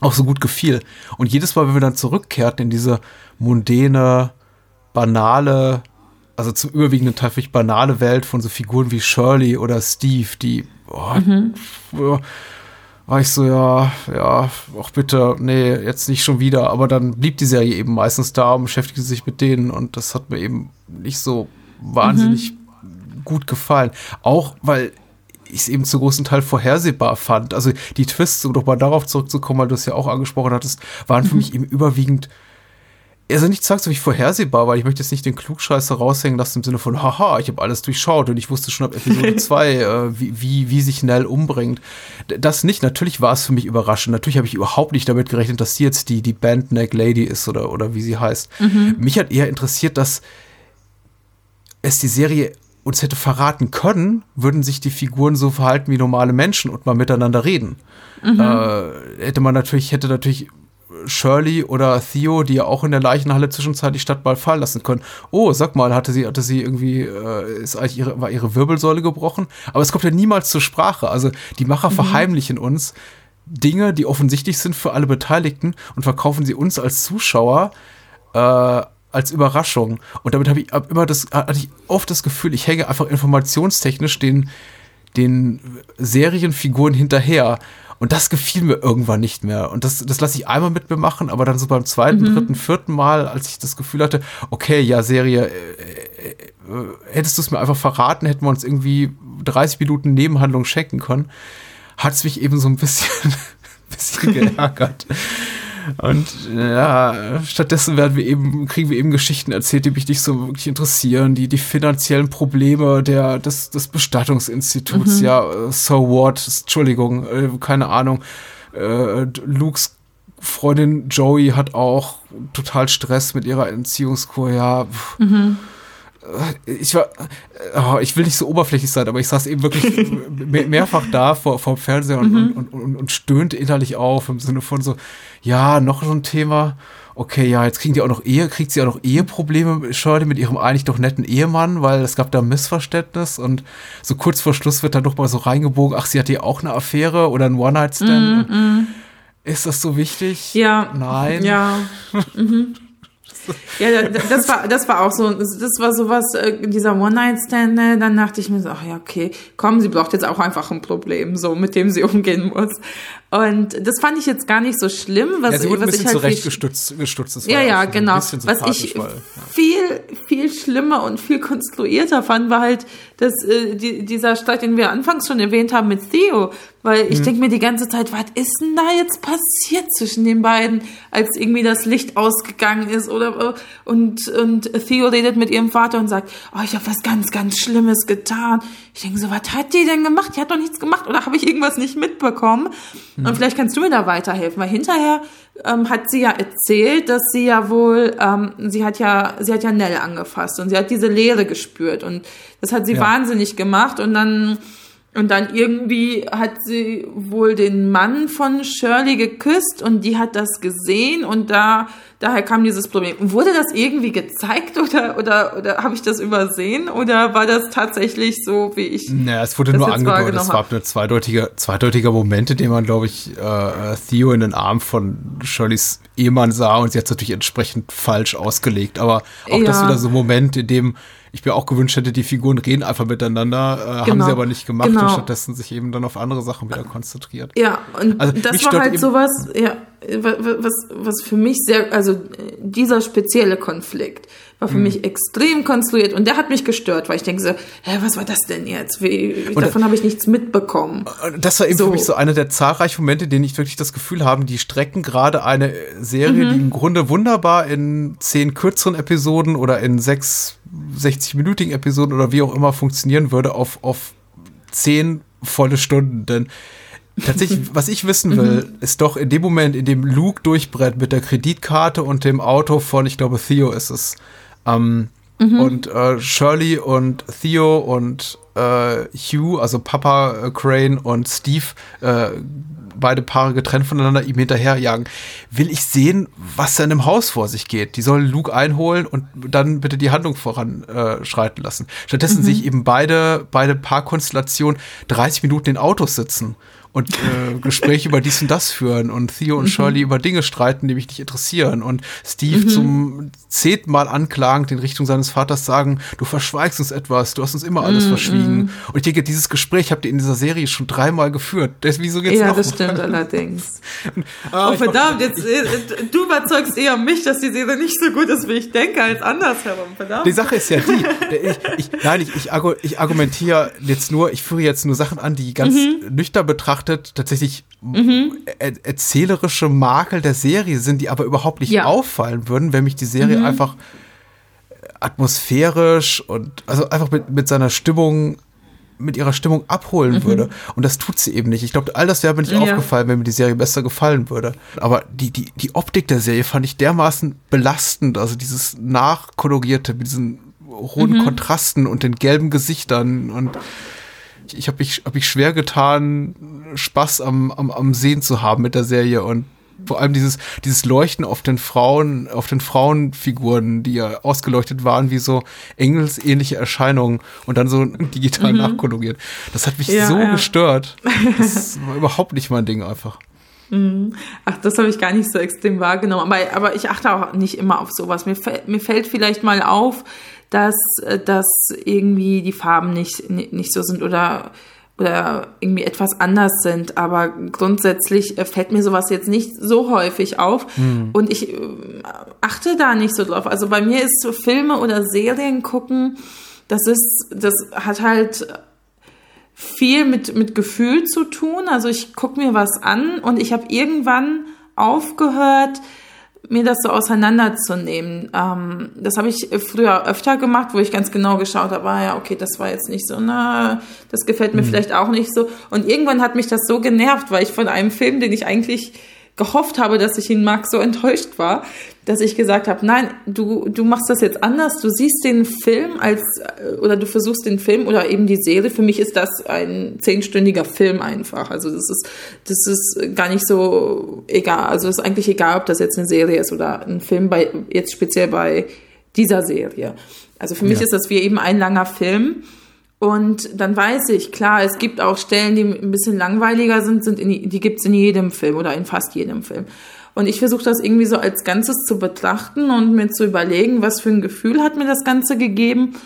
Auch so gut gefiel. Und jedes Mal, wenn wir dann zurückkehrten in diese mundäne, banale, also zum überwiegenden Teil vielleicht banale Welt von so Figuren wie Shirley oder Steve, die oh, mhm war ich so, ja, ja, auch bitte, nee, jetzt nicht schon wieder. Aber dann blieb die Serie eben meistens da und beschäftigte sich mit denen und das hat mir eben nicht so wahnsinnig mhm. gut gefallen. Auch weil ich es eben zu großen Teil vorhersehbar fand. Also die Twists, um doch mal darauf zurückzukommen, weil du es ja auch angesprochen hattest, waren für mhm. mich eben überwiegend also nicht zwangsläufig vorhersehbar, weil ich möchte jetzt nicht den Klugscheißer raushängen lassen im Sinne von, haha, ich habe alles durchschaut und ich wusste schon ab Episode 2, äh, wie, wie, wie sich Nell umbringt. Das nicht. Natürlich war es für mich überraschend. Natürlich habe ich überhaupt nicht damit gerechnet, dass sie jetzt die, die Bandneck Lady ist oder, oder wie sie heißt. Mhm. Mich hat eher interessiert, dass es die Serie uns hätte verraten können, würden sich die Figuren so verhalten wie normale Menschen und mal miteinander reden. Mhm. Äh, hätte man natürlich, hätte natürlich Shirley oder Theo, die ja auch in der Leichenhalle zwischenzeitlich Stadt mal fallen lassen können. Oh, sag mal, hatte sie, hatte sie irgendwie, äh, ist eigentlich ihre, war ihre Wirbelsäule gebrochen? Aber es kommt ja niemals zur Sprache. Also die Macher mhm. verheimlichen uns Dinge, die offensichtlich sind für alle Beteiligten und verkaufen sie uns als Zuschauer äh, als Überraschung. Und damit habe ich hab immer das, hatte ich oft das Gefühl, ich hänge einfach informationstechnisch den, den Serienfiguren hinterher. Und das gefiel mir irgendwann nicht mehr. Und das, das lasse ich einmal mit mir machen, aber dann so beim zweiten, mhm. dritten, vierten Mal, als ich das Gefühl hatte, okay, ja, Serie, äh, äh, hättest du es mir einfach verraten, hätten wir uns irgendwie 30 Minuten Nebenhandlung checken können, hat es mich eben so ein bisschen, bisschen geärgert. Und ja, stattdessen werden wir eben, kriegen wir eben Geschichten erzählt, die mich nicht so wirklich interessieren. Die, die finanziellen Probleme der, des, des Bestattungsinstituts, mhm. ja, so what, Entschuldigung, äh, keine Ahnung. Äh, Lukes Freundin Joey hat auch total Stress mit ihrer Entziehungskur. Ja, mhm. Ich war, oh, ich will nicht so oberflächlich sein, aber ich saß eben wirklich mehrfach da vor, vor dem Fernseher und, mhm. und, und, und, stöhnte innerlich auf im Sinne von so, ja, noch so ein Thema. Okay, ja, jetzt kriegen die auch noch Ehe, kriegt sie auch noch Eheprobleme, Shirley, mit ihrem eigentlich doch netten Ehemann, weil es gab da ein Missverständnis und so kurz vor Schluss wird dann doch mal so reingebogen, ach, sie hat hier auch eine Affäre oder ein One-Night-Stand. Mm, mm. Ist das so wichtig? Ja. Nein. Ja. Mhm. Ja, das war, das war auch so, das war sowas, äh, dieser One-Night-Stand, ne? dann dachte ich mir so, ach ja, okay, komm, sie braucht jetzt auch einfach ein Problem, so, mit dem sie umgehen muss. Und das fand ich jetzt gar nicht so schlimm, was, ja, sie wurde was ein bisschen ich halt zurechtgestutzt, gestutzt, ja, ja, genau. Was ich weil, ja. viel, viel schlimmer und viel konstruierter fand, war halt, dass äh, die, dieser Streit, den wir anfangs schon erwähnt haben mit Theo, weil ich mhm. denke mir die ganze Zeit, was ist denn da jetzt passiert zwischen den beiden, als irgendwie das Licht ausgegangen ist oder und und Theo redet mit ihrem Vater und sagt, oh, ich habe was ganz ganz Schlimmes getan. Ich denke so, was hat die denn gemacht? Die hat doch nichts gemacht oder habe ich irgendwas nicht mitbekommen? Mhm. Und vielleicht kannst du mir da weiterhelfen, weil hinterher ähm, hat sie ja erzählt, dass sie ja wohl, ähm, sie hat ja, sie hat ja Nell angefasst und sie hat diese Leere gespürt und das hat sie ja. wahnsinnig gemacht und dann und dann irgendwie hat sie wohl den Mann von Shirley geküsst und die hat das gesehen und da daher kam dieses Problem. Wurde das irgendwie gezeigt oder oder oder habe ich das übersehen oder war das tatsächlich so, wie ich? Naja, es wurde nur angedeutet. Es war eine zweideutige zweideutiger Moment, in dem man, glaube ich, äh, Theo in den Arm von Shirleys Ehemann sah und sie hat es natürlich entsprechend falsch ausgelegt. Aber auch ja. das wieder so ein Moment, in dem ich mir auch gewünscht hätte, die Figuren reden einfach miteinander, äh, genau. haben sie aber nicht gemacht genau. und stattdessen sich eben dann auf andere Sachen wieder konzentriert. Ja, und also, das war halt sowas, ja, was, was für mich sehr, also dieser spezielle Konflikt war für mhm. mich extrem konstruiert und der hat mich gestört, weil ich denke so, hä, was war das denn jetzt? Wie, davon habe ich nichts mitbekommen. Das war eben so. für mich so einer der zahlreichen Momente, in denen ich wirklich das Gefühl habe, die strecken gerade eine Serie, mhm. die im Grunde wunderbar in zehn kürzeren Episoden oder in sechs 60-minütigen Episoden oder wie auch immer funktionieren würde, auf, auf zehn volle Stunden. Denn tatsächlich, was ich wissen will, mhm. ist doch in dem Moment, in dem Luke durchbrennt mit der Kreditkarte und dem Auto von, ich glaube, Theo ist es. Ähm, mhm. Und äh, Shirley und Theo und äh, Hugh, also Papa äh, Crane und Steve, äh, beide Paare getrennt voneinander ihm hinterherjagen, will ich sehen, was da in dem Haus vor sich geht. Die sollen Luke einholen und dann bitte die Handlung voranschreiten äh, lassen. Stattdessen mhm. sich eben beide, beide Paarkonstellationen 30 Minuten in Autos sitzen und äh, Gespräche über dies und das führen und Theo und mhm. Shirley über Dinge streiten, die mich nicht interessieren und Steve mhm. zum zehnten Mal anklagend in Richtung seines Vaters sagen, du verschweigst uns etwas, du hast uns immer alles mhm. verschwiegen. Und ich denke, dieses Gespräch habt ihr in dieser Serie schon dreimal geführt. Das, wieso geht's ja, das stimmt allerdings. ah, oh verdammt, jetzt äh, du überzeugst eher mich, dass die Serie nicht so gut ist, wie ich denke, als andersherum. Verdammt. Die Sache ist ja die, ich, ich, nein, ich, ich, ich argumentiere jetzt nur, ich führe jetzt nur Sachen an, die ganz mhm. nüchtern betrachtet betrachtet tatsächlich mhm. er erzählerische Makel der Serie sind, die aber überhaupt nicht ja. auffallen würden, wenn mich die Serie mhm. einfach atmosphärisch und also einfach mit, mit seiner Stimmung mit ihrer Stimmung abholen mhm. würde. Und das tut sie eben nicht. Ich glaube, all das wäre mir nicht ja. aufgefallen, wenn mir die Serie besser gefallen würde. Aber die, die, die Optik der Serie fand ich dermaßen belastend. Also dieses Nachkolorierte mit diesen hohen mhm. Kontrasten und den gelben Gesichtern und ich habe mich, hab mich schwer getan, Spaß am, am, am Sehen zu haben mit der Serie und vor allem dieses, dieses Leuchten auf den Frauen, auf den Frauenfiguren, die ja ausgeleuchtet waren, wie so engelsähnliche Erscheinungen und dann so digital mhm. nachkoloriert. Das hat mich ja, so ja. gestört. Das war überhaupt nicht mein Ding einfach. Mhm. Ach, das habe ich gar nicht so extrem wahrgenommen. Aber, aber ich achte auch nicht immer auf sowas. Mir, mir fällt vielleicht mal auf, dass, äh, dass irgendwie die Farben nicht, nicht so sind oder, oder irgendwie etwas anders sind. Aber grundsätzlich äh, fällt mir sowas jetzt nicht so häufig auf. Mhm. Und ich äh, achte da nicht so drauf. Also bei mir ist so Filme oder Serien gucken, das ist, das hat halt viel mit, mit Gefühl zu tun. Also ich gucke mir was an und ich habe irgendwann aufgehört, mir das so auseinanderzunehmen. Ähm, das habe ich früher öfter gemacht, wo ich ganz genau geschaut habe, ah ja, okay, das war jetzt nicht so, na, das gefällt mir mhm. vielleicht auch nicht so. Und irgendwann hat mich das so genervt, weil ich von einem Film, den ich eigentlich gehofft habe, dass ich ihn mag, so enttäuscht war, dass ich gesagt habe, nein, du, du machst das jetzt anders, du siehst den Film als, oder du versuchst den Film oder eben die Serie, für mich ist das ein zehnstündiger Film einfach, also das ist, das ist gar nicht so egal, also es ist eigentlich egal, ob das jetzt eine Serie ist oder ein Film bei, jetzt speziell bei dieser Serie. Also für mich ja. ist das wie eben ein langer Film, und dann weiß ich, klar, es gibt auch Stellen, die ein bisschen langweiliger sind, sind in, die gibt's in jedem Film oder in fast jedem Film. Und ich versuche das irgendwie so als Ganzes zu betrachten und mir zu überlegen, was für ein Gefühl hat mir das Ganze gegeben.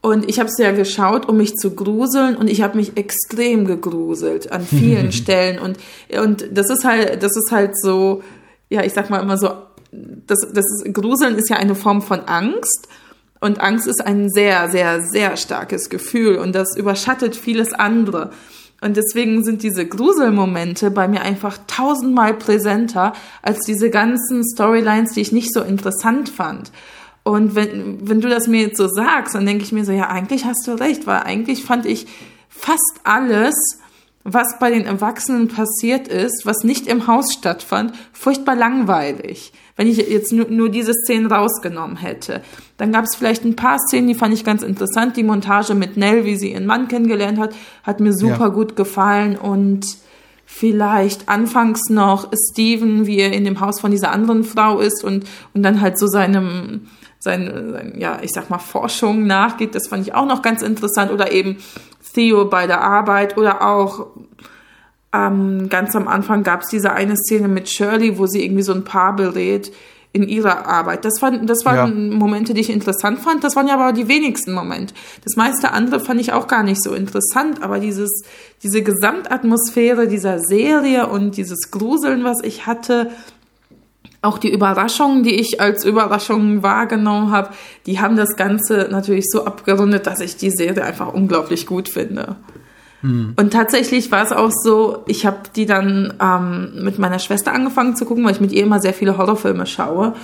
Und ich habe es ja geschaut, um mich zu gruseln und ich habe mich extrem gegruselt an vielen Stellen. Und, und das ist halt, das ist halt so, ja, ich sag mal immer so, das, das ist, Gruseln ist ja eine Form von Angst. Und Angst ist ein sehr, sehr, sehr starkes Gefühl und das überschattet vieles andere. Und deswegen sind diese Gruselmomente bei mir einfach tausendmal präsenter als diese ganzen Storylines, die ich nicht so interessant fand. Und wenn, wenn du das mir jetzt so sagst, dann denke ich mir so, ja, eigentlich hast du recht, weil eigentlich fand ich fast alles, was bei den Erwachsenen passiert ist, was nicht im Haus stattfand, furchtbar langweilig wenn ich jetzt nur, nur diese Szenen rausgenommen hätte. Dann gab es vielleicht ein paar Szenen, die fand ich ganz interessant. Die Montage mit Nell, wie sie ihren Mann kennengelernt hat, hat mir super ja. gut gefallen und vielleicht anfangs noch Steven, wie er in dem Haus von dieser anderen Frau ist und, und dann halt so seinem, sein, sein, ja, ich sag mal, Forschung nachgeht. Das fand ich auch noch ganz interessant. Oder eben Theo bei der Arbeit oder auch ähm, ganz am Anfang gab es diese eine Szene mit Shirley, wo sie irgendwie so ein Paar berät in ihrer Arbeit. Das, waren, das waren ja. Momente, die ich interessant fand. Das waren ja aber die wenigsten Momente. Das meiste andere fand ich auch gar nicht so interessant, aber dieses, diese Gesamtatmosphäre dieser Serie und dieses Gruseln, was ich hatte, auch die Überraschungen, die ich als Überraschungen wahrgenommen habe, die haben das Ganze natürlich so abgerundet, dass ich die Serie einfach unglaublich gut finde. Hm. Und tatsächlich war es auch so, ich habe die dann ähm, mit meiner Schwester angefangen zu gucken, weil ich mit ihr immer sehr viele Horrorfilme schaue.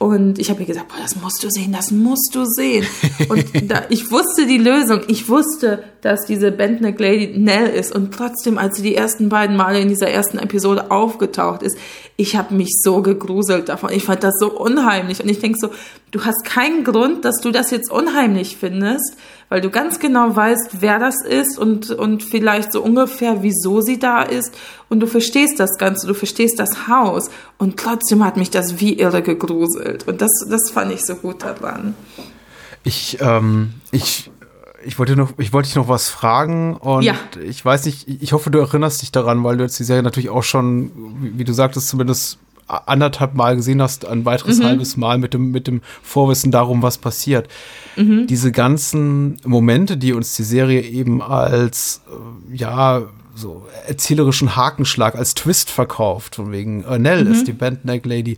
Und ich habe ihr gesagt, boah, das musst du sehen, das musst du sehen. Und da, ich wusste die Lösung. Ich wusste, dass diese Bandneck Lady Nell ist. Und trotzdem, als sie die ersten beiden Male in dieser ersten Episode aufgetaucht ist, ich habe mich so gegruselt davon. Ich fand das so unheimlich. Und ich denk so, du hast keinen Grund, dass du das jetzt unheimlich findest, weil du ganz genau weißt, wer das ist und, und vielleicht so ungefähr, wieso sie da ist. Und du verstehst das Ganze, du verstehst das Haus. Und trotzdem hat mich das wie irre gegruselt. Und das, das fand ich so gut daran. Ich, ähm, ich, ich wollte noch, ich wollte dich noch was fragen und ja. ich weiß nicht, ich hoffe, du erinnerst dich daran, weil du jetzt die Serie natürlich auch schon, wie, wie du sagtest, zumindest anderthalb Mal gesehen hast, ein weiteres mhm. halbes Mal mit dem, mit dem Vorwissen darum, was passiert. Mhm. Diese ganzen Momente, die uns die Serie eben als, äh, ja, so erzählerischen Hakenschlag, als Twist verkauft, von wegen äh, Nell mhm. ist die Bandneck Lady.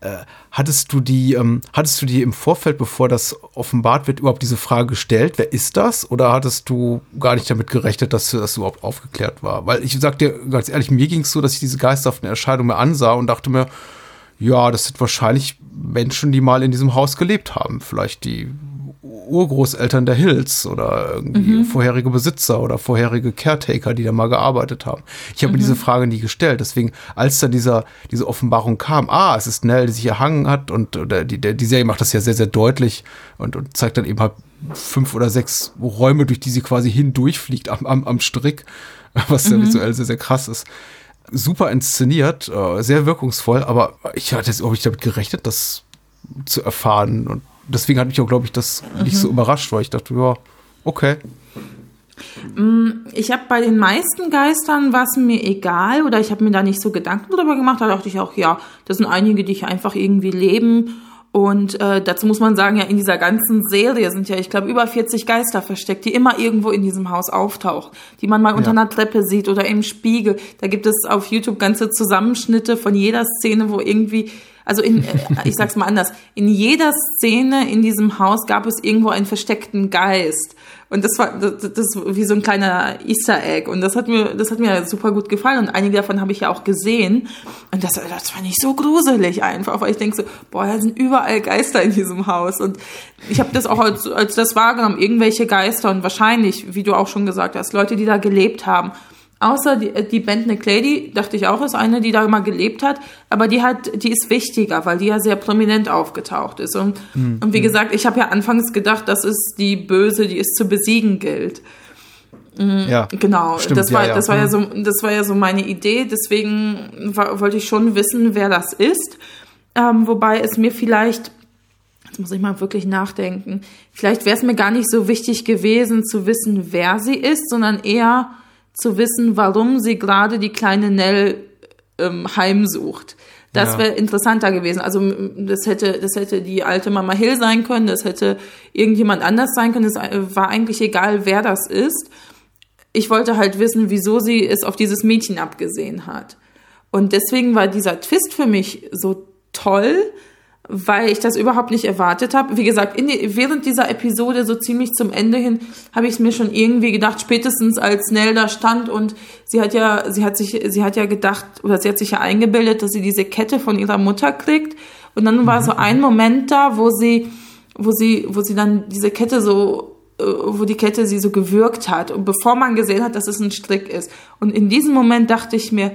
Äh, hattest du die, ähm, hattest du die im Vorfeld, bevor das offenbart wird, überhaupt diese Frage gestellt? Wer ist das? Oder hattest du gar nicht damit gerechnet, dass das überhaupt aufgeklärt war? Weil ich sag dir ganz ehrlich, mir ging es so, dass ich diese geisterhaften Erscheinungen mir ansah und dachte mir, ja, das sind wahrscheinlich Menschen, die mal in diesem Haus gelebt haben. Vielleicht die Urgroßeltern der Hills oder irgendwie mhm. vorherige Besitzer oder vorherige Caretaker, die da mal gearbeitet haben. Ich habe mhm. mir diese Frage nie gestellt. Deswegen, als dann dieser, diese Offenbarung kam, ah, es ist Nell, die sich erhangen hat und der, die, der, die Serie macht das ja sehr, sehr deutlich und, und zeigt dann eben halt fünf oder sechs Räume, durch die sie quasi hindurchfliegt am, am, am Strick, was mhm. ja visuell sehr, sehr krass ist super inszeniert, äh, sehr wirkungsvoll, aber ich hatte jetzt auch nicht damit gerechnet, das zu erfahren und deswegen hat mich auch, glaube ich, das mhm. nicht so mhm. überrascht, weil ich dachte, ja, okay. Mm, ich habe bei den meisten Geistern was mir egal oder ich habe mir da nicht so Gedanken drüber gemacht. Da dachte ich auch, ja, das sind einige, die hier einfach irgendwie leben. Und äh, dazu muss man sagen, ja, in dieser ganzen Serie sind ja, ich glaube, über 40 Geister versteckt, die immer irgendwo in diesem Haus auftauchen, die man mal unter ja. einer Treppe sieht oder im Spiegel. Da gibt es auf YouTube ganze Zusammenschnitte von jeder Szene, wo irgendwie also in, äh, ich sag's mal anders, in jeder Szene in diesem Haus gab es irgendwo einen versteckten Geist. Und das war das, das wie so ein kleiner Easter Egg. Und das hat mir, das hat mir super gut gefallen. Und einige davon habe ich ja auch gesehen. Und das, das fand ich so gruselig einfach, weil ich denke so, boah, da sind überall Geister in diesem Haus. Und ich habe das auch als, als das wahrgenommen, irgendwelche Geister und wahrscheinlich, wie du auch schon gesagt hast, Leute, die da gelebt haben Außer die, die Band Nick Lady, dachte ich auch, ist eine, die da mal gelebt hat, aber die hat, die ist wichtiger, weil die ja sehr prominent aufgetaucht ist. Und, mhm. und wie gesagt, ich habe ja anfangs gedacht, das ist die Böse, die es zu besiegen gilt. Mhm, ja, genau. Stimmt, das war, ja, ja. das war ja mhm. so, das war ja so meine Idee. Deswegen war, wollte ich schon wissen, wer das ist. Ähm, wobei es mir vielleicht, jetzt muss ich mal wirklich nachdenken, vielleicht wäre es mir gar nicht so wichtig gewesen zu wissen, wer sie ist, sondern eher zu wissen, warum sie gerade die kleine Nell ähm, heimsucht. Das ja. wäre interessanter gewesen. Also das hätte, das hätte die alte Mama Hill sein können, das hätte irgendjemand anders sein können. Es äh, war eigentlich egal, wer das ist. Ich wollte halt wissen, wieso sie es auf dieses Mädchen abgesehen hat. Und deswegen war dieser Twist für mich so toll, weil ich das überhaupt nicht erwartet habe. Wie gesagt, die, während dieser Episode so ziemlich zum Ende hin habe ich es mir schon irgendwie gedacht, spätestens als Nell da stand und sie hat ja, sie hat sich, sie hat ja gedacht oder sie hat sich ja eingebildet, dass sie diese Kette von ihrer Mutter kriegt. Und dann war so ein Moment da, wo sie, wo sie, wo sie dann diese Kette so äh, wo die Kette sie so gewürgt hat und bevor man gesehen hat, dass es ein Strick ist. Und in diesem Moment dachte ich mir,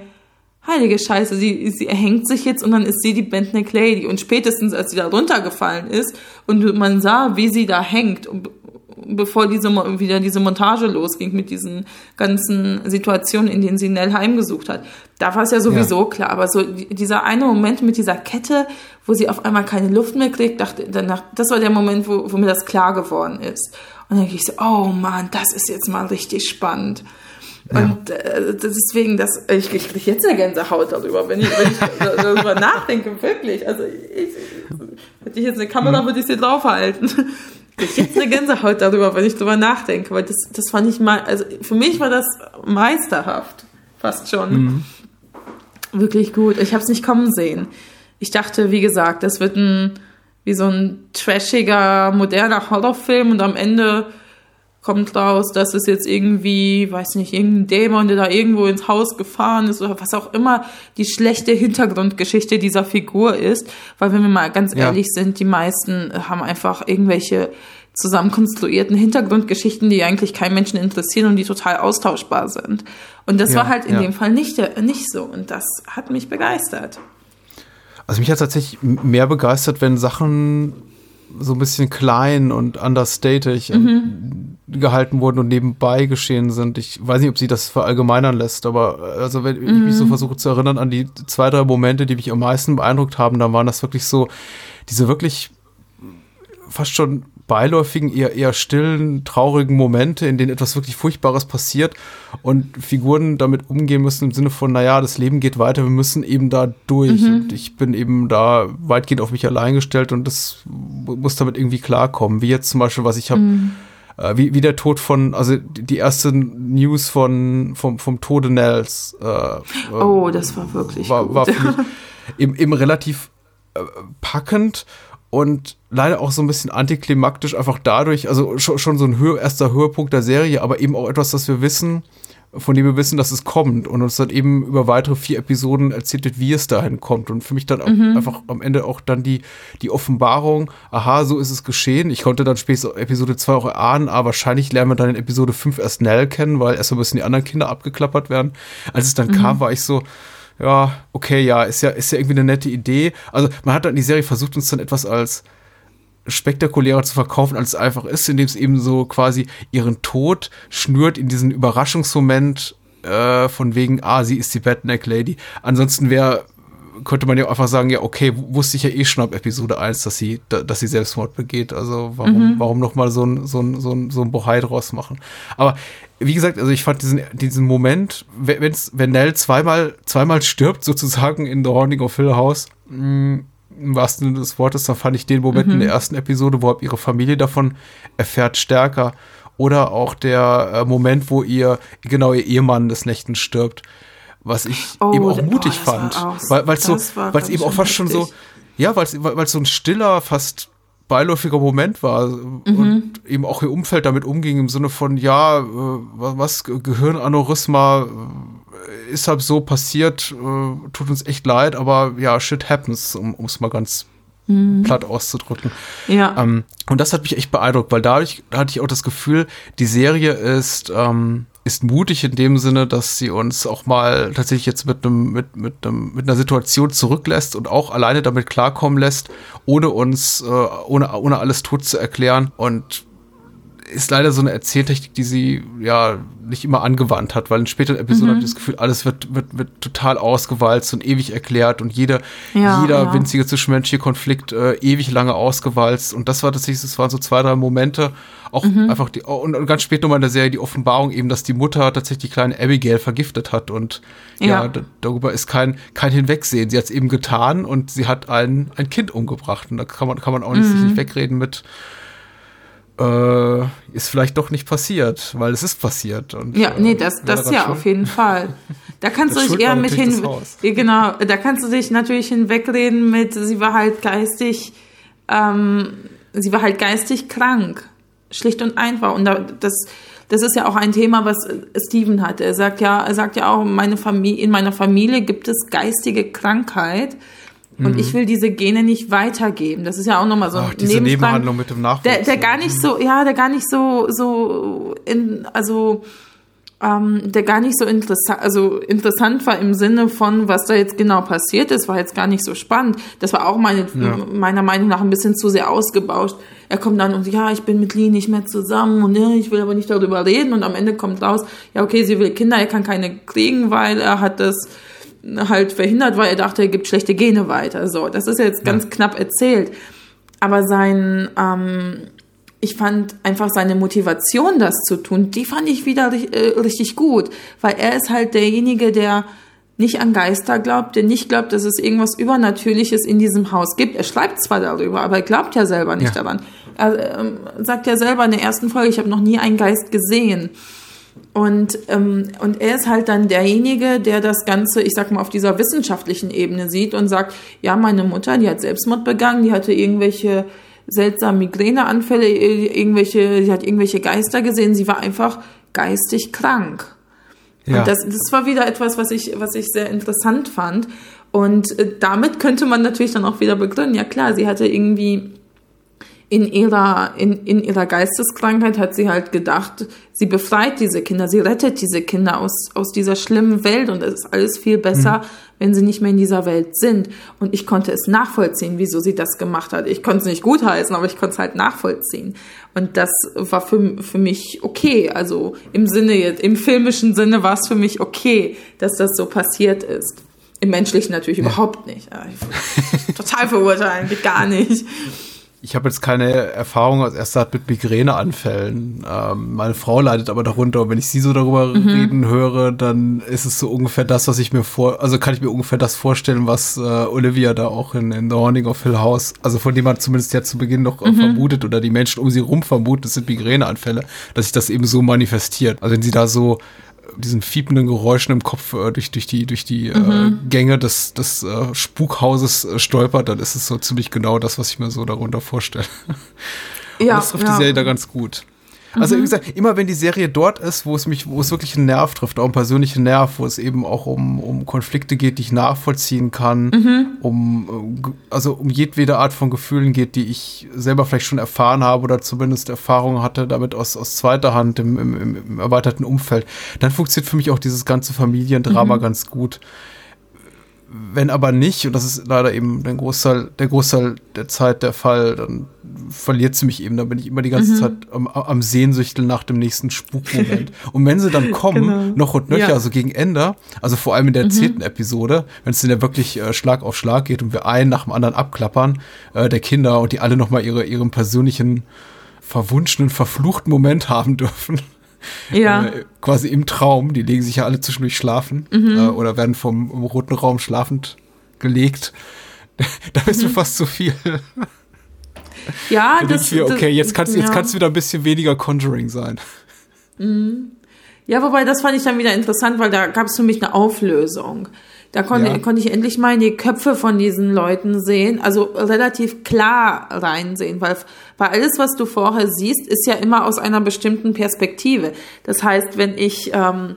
heilige Scheiße, sie, sie erhängt sich jetzt und dann ist sie die Bentneck Lady. Und spätestens, als sie da runtergefallen ist und man sah, wie sie da hängt, bevor diese, wieder diese Montage losging mit diesen ganzen Situationen, in denen sie Nell heimgesucht hat, da war es ja sowieso ja. klar. Aber so dieser eine Moment mit dieser Kette, wo sie auf einmal keine Luft mehr kriegt, dachte danach, das war der Moment, wo, wo mir das klar geworden ist. Und dann denke ich so, oh Mann, das ist jetzt mal richtig spannend. Und äh, deswegen, das, ich, ich kriege jetzt eine Gänsehaut darüber, wenn ich, wenn ich darüber nachdenke, wirklich. Also ich, hätte ich jetzt eine Kamera, würde ich sie draufhalten. Ich jetzt eine Gänsehaut darüber, wenn ich darüber nachdenke, weil das, das fand ich mal, also für mich war das meisterhaft, fast schon. Mhm. Wirklich gut. Ich habe es nicht kommen sehen. Ich dachte, wie gesagt, das wird ein wie so ein trashiger, moderner Horrorfilm und am Ende kommt raus, dass es jetzt irgendwie, weiß nicht, irgendein Dämon, der da irgendwo ins Haus gefahren ist oder was auch immer die schlechte Hintergrundgeschichte dieser Figur ist. Weil wenn wir mal ganz ja. ehrlich sind, die meisten haben einfach irgendwelche zusammenkonstruierten Hintergrundgeschichten, die eigentlich keinen Menschen interessieren und die total austauschbar sind. Und das ja, war halt in ja. dem Fall nicht, nicht so. Und das hat mich begeistert. Also mich hat tatsächlich mehr begeistert, wenn Sachen so ein bisschen klein und understated mhm. Gehalten wurden und nebenbei geschehen sind. Ich weiß nicht, ob sie das verallgemeinern lässt, aber also wenn mhm. ich mich so mhm. versuche zu erinnern an die zwei, drei Momente, die mich am meisten beeindruckt haben, dann waren das wirklich so diese wirklich fast schon beiläufigen, eher, eher stillen, traurigen Momente, in denen etwas wirklich Furchtbares passiert und Figuren damit umgehen müssen im Sinne von, naja, das Leben geht weiter, wir müssen eben da durch. Mhm. Und ich bin eben da weitgehend auf mich allein gestellt und das muss damit irgendwie klarkommen. Wie jetzt zum Beispiel, was ich habe. Mhm. Äh, wie, wie der Tod von, also die erste News von, vom, vom Tode Nels. Äh, oh, das war wirklich. War, war eben, eben relativ äh, packend und leider auch so ein bisschen antiklimaktisch, einfach dadurch, also schon, schon so ein Höhe, erster Höhepunkt der Serie, aber eben auch etwas, das wir wissen, von dem wir wissen, dass es kommt und uns dann eben über weitere vier Episoden erzählt wird, wie es dahin kommt und für mich dann mhm. einfach am Ende auch dann die, die Offenbarung, aha, so ist es geschehen. Ich konnte dann später Episode 2 auch erahnen, aber wahrscheinlich lernen wir dann in Episode 5 erst Nell kennen, weil erstmal müssen die anderen Kinder abgeklappert werden. Als es dann mhm. kam, war ich so, ja, okay, ja, ist ja, ist ja irgendwie eine nette Idee. Also man hat dann die Serie versucht, uns dann etwas als spektakulärer zu verkaufen, als es einfach ist, indem es eben so quasi ihren Tod schnürt in diesen Überraschungsmoment äh, von wegen, ah, sie ist die Badneck Lady. Ansonsten wäre könnte man ja einfach sagen, ja, okay, wusste ich ja eh schon ab Episode 1, dass sie, dass sie Selbstmord begeht. Also warum, mhm. warum noch mal so ein, so ein, so ein, so ein Bohai draus machen? Aber wie gesagt, also ich fand diesen, diesen Moment, wenn's, wenn Nell zweimal, zweimal stirbt, sozusagen in The Haunting of Hill House, mh, mm, im wahrsten Sinne des Wortes, dann fand ich den Moment mhm. in der ersten Episode, wo ihre Familie davon erfährt, stärker. Oder auch der äh, Moment, wo ihr, genau, ihr Ehemann des Nächten stirbt. Was ich oh, eben auch mutig oh, fand. Auch, weil es so, weil es eben auch fast schon so, ja, weil es so ein stiller, fast beiläufiger Moment war mhm. und eben auch ihr Umfeld damit umging im Sinne von, ja, äh, was, Gehirnaneurysma ist halt so passiert, äh, tut uns echt leid, aber ja, shit happens, um es mal ganz mhm. platt auszudrücken. Ja. Ähm, und das hat mich echt beeindruckt, weil dadurch hatte ich auch das Gefühl, die Serie ist, ähm, ist mutig in dem Sinne, dass sie uns auch mal tatsächlich jetzt mit einem, mit, mit einem, mit einer Situation zurücklässt und auch alleine damit klarkommen lässt, ohne uns, äh, ohne, ohne alles tot zu erklären. Und ist leider so eine Erzähltechnik, die sie ja nicht immer angewandt hat, weil in späteren Episoden mhm. habe ich das Gefühl, alles wird, wird, wird total ausgewalzt und ewig erklärt und jeder, ja, jeder ja. winzige zwischenmenschliche Konflikt äh, ewig lange ausgewalzt. Und das war tatsächlich, das waren so zwei, drei Momente, auch mhm. einfach die, und, und ganz spät nochmal in der Serie die Offenbarung eben, dass die Mutter tatsächlich die kleine Abigail vergiftet hat und ja, ja darüber ist kein, kein Hinwegsehen. Sie hat es eben getan und sie hat ein, ein Kind umgebracht. Und da kann man, kann man auch nicht, mhm. nicht wegreden mit, äh, ist vielleicht doch nicht passiert, weil es ist passiert. Und, ja, nee, das, das ja, auf jeden Fall. Da kannst du dich eher mit hin, genau, da kannst du dich natürlich hinwegreden mit, sie war halt geistig, ähm, sie war halt geistig krank. Schlicht und einfach. Und da, das, das ist ja auch ein Thema, was Steven hat. Er sagt ja, er sagt ja auch, meine Familie, in meiner Familie gibt es geistige Krankheit. Und mhm. ich will diese Gene nicht weitergeben. Das ist ja auch nochmal so ein diese Nebenhandlung mit dem Nachwuchs. Der, der gar nicht so, ja, der gar nicht so, so in, also ähm, der gar nicht so interessant, also interessant war im Sinne von, was da jetzt genau passiert ist, war jetzt gar nicht so spannend. Das war auch meine, ja. meiner Meinung nach ein bisschen zu sehr ausgebauscht. Er kommt dann und ja, ich bin mit Lee nicht mehr zusammen und ja, ich will aber nicht darüber reden und am Ende kommt raus, ja, okay, sie will Kinder, er kann keine kriegen, weil er hat das halt verhindert, weil er dachte, er gibt schlechte Gene weiter. So, das ist jetzt ganz ja. knapp erzählt. Aber sein, ähm, ich fand einfach seine Motivation, das zu tun, die fand ich wieder äh, richtig gut, weil er ist halt derjenige, der nicht an Geister glaubt, der nicht glaubt, dass es irgendwas Übernatürliches in diesem Haus gibt. Er schreibt zwar darüber, aber er glaubt ja selber nicht ja. daran. Er ähm, sagt ja selber in der ersten Folge, ich habe noch nie einen Geist gesehen. Und, ähm, und er ist halt dann derjenige, der das Ganze, ich sag mal, auf dieser wissenschaftlichen Ebene sieht und sagt, ja, meine Mutter, die hat Selbstmord begangen, die hatte irgendwelche seltsamen Migräneanfälle, irgendwelche, sie hat irgendwelche Geister gesehen, sie war einfach geistig krank. Ja. Und das, das war wieder etwas, was ich, was ich sehr interessant fand. Und äh, damit könnte man natürlich dann auch wieder begründen, ja klar, sie hatte irgendwie in ihrer, in, in ihrer Geisteskrankheit hat sie halt gedacht, sie befreit diese Kinder, sie rettet diese Kinder aus, aus dieser schlimmen Welt und es ist alles viel besser, mhm. wenn sie nicht mehr in dieser Welt sind. Und ich konnte es nachvollziehen, wieso sie das gemacht hat. Ich konnte es nicht gutheißen, aber ich konnte es halt nachvollziehen. Und das war für, für mich okay. Also im Sinne jetzt, im filmischen Sinne war es für mich okay, dass das so passiert ist. Im menschlichen natürlich ja. überhaupt nicht. Total verurteilen, gar nicht ich habe jetzt keine Erfahrung als erster mit Migräneanfällen. Ähm, meine Frau leidet aber darunter und wenn ich sie so darüber mhm. reden höre, dann ist es so ungefähr das, was ich mir vor, also kann ich mir ungefähr das vorstellen, was äh, Olivia da auch in, in The Haunting of Hill House, also von dem man zumindest ja zu Beginn noch äh, mhm. vermutet oder die Menschen um sie rum vermuten, das sind Migräneanfälle, dass sich das eben so manifestiert. Also wenn sie da so diesen fiependen Geräuschen im Kopf äh, durch, durch die, durch die äh, mhm. äh, Gänge des, des äh, Spukhauses äh, stolpert, dann ist es so ziemlich genau das, was ich mir so darunter vorstelle. Ja, Und das trifft ja. die Serie da ganz gut. Also mhm. wie gesagt, immer wenn die Serie dort ist, wo es mich, wo es wirklich einen Nerv trifft, auch einen persönlichen Nerv, wo es eben auch um, um Konflikte geht, die ich nachvollziehen kann, mhm. um also um jedwede Art von Gefühlen geht, die ich selber vielleicht schon erfahren habe oder zumindest Erfahrungen hatte damit aus, aus zweiter Hand im, im, im erweiterten Umfeld, dann funktioniert für mich auch dieses ganze Familiendrama mhm. ganz gut. Wenn aber nicht, und das ist leider eben der Großteil, der Großteil der Zeit der Fall, dann verliert sie mich eben. Da bin ich immer die ganze mhm. Zeit am, am Sehnsüchteln nach dem nächsten Spukmoment. und wenn sie dann kommen, genau. noch und nöcher, ja. also gegen Ende, also vor allem in der mhm. zehnten Episode, wenn es dann ja wirklich äh, Schlag auf Schlag geht und wir einen nach dem anderen abklappern, äh, der Kinder und die alle nochmal ihre, ihren persönlichen verwunschenen, verfluchten Moment haben dürfen. Ja. Äh, quasi im Traum. Die legen sich ja alle zwischendurch schlafen mhm. äh, oder werden vom roten Raum schlafend gelegt. da ist mhm. mir fast zu viel. Ja, das, mir, okay, jetzt kannst ja. jetzt kannst wieder ein bisschen weniger Conjuring sein. Mhm. Ja, wobei das fand ich dann wieder interessant, weil da gab es für mich eine Auflösung. Da konnte, ja. konnte ich endlich mal in die Köpfe von diesen Leuten sehen, also relativ klar reinsehen, weil, weil alles, was du vorher siehst, ist ja immer aus einer bestimmten Perspektive. Das heißt, wenn ich, ähm,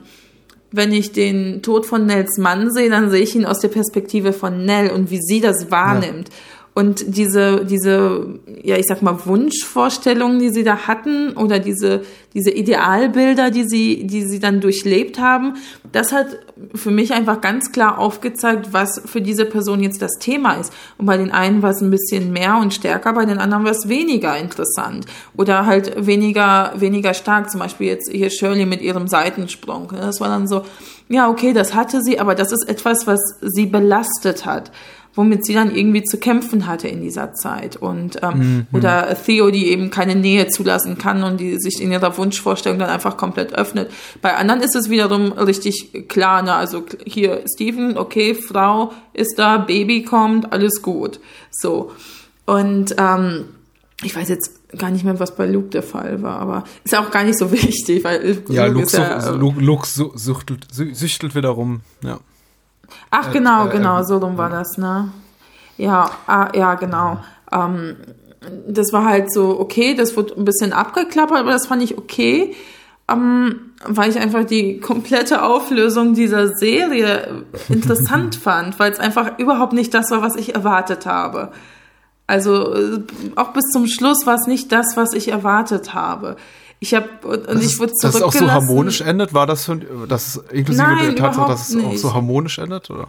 wenn ich den Tod von Nels Mann sehe, dann sehe ich ihn aus der Perspektive von Nell und wie sie das wahrnimmt. Ja. Und diese, diese, ja, ich sag mal, Wunschvorstellungen, die sie da hatten, oder diese, diese Idealbilder, die sie, die sie dann durchlebt haben, das hat für mich einfach ganz klar aufgezeigt, was für diese Person jetzt das Thema ist. Und bei den einen war es ein bisschen mehr und stärker, bei den anderen war es weniger interessant. Oder halt weniger, weniger stark. Zum Beispiel jetzt hier Shirley mit ihrem Seitensprung. Das war dann so, ja, okay, das hatte sie, aber das ist etwas, was sie belastet hat womit sie dann irgendwie zu kämpfen hatte in dieser Zeit. Und ähm, mhm. oder Theo, die eben keine Nähe zulassen kann und die sich in ihrer Wunschvorstellung dann einfach komplett öffnet. Bei anderen ist es wiederum richtig klar, ne? also hier Steven, okay, Frau ist da, Baby kommt, alles gut. So. Und ähm, ich weiß jetzt gar nicht mehr, was bei Luke der Fall war, aber ist auch gar nicht so wichtig, weil ja, Luke, Luke, ja, Luke, Luke süchtelt, süchtelt wiederum, ja. Ach, genau, äh, genau, äh, so rum war das, ne? Ja, ah, ja, genau. Ähm, das war halt so, okay, das wurde ein bisschen abgeklappert, aber das fand ich okay, ähm, weil ich einfach die komplette Auflösung dieser Serie interessant fand, weil es einfach überhaupt nicht das war, was ich erwartet habe. Also äh, auch bis zum Schluss war es nicht das, was ich erwartet habe. Ich habe und das ich wurde zurückgelassen. Dass es auch so harmonisch endet, war das, für, das inklusive Nein, der Tatsache, dass es nicht. auch so harmonisch endet, oder?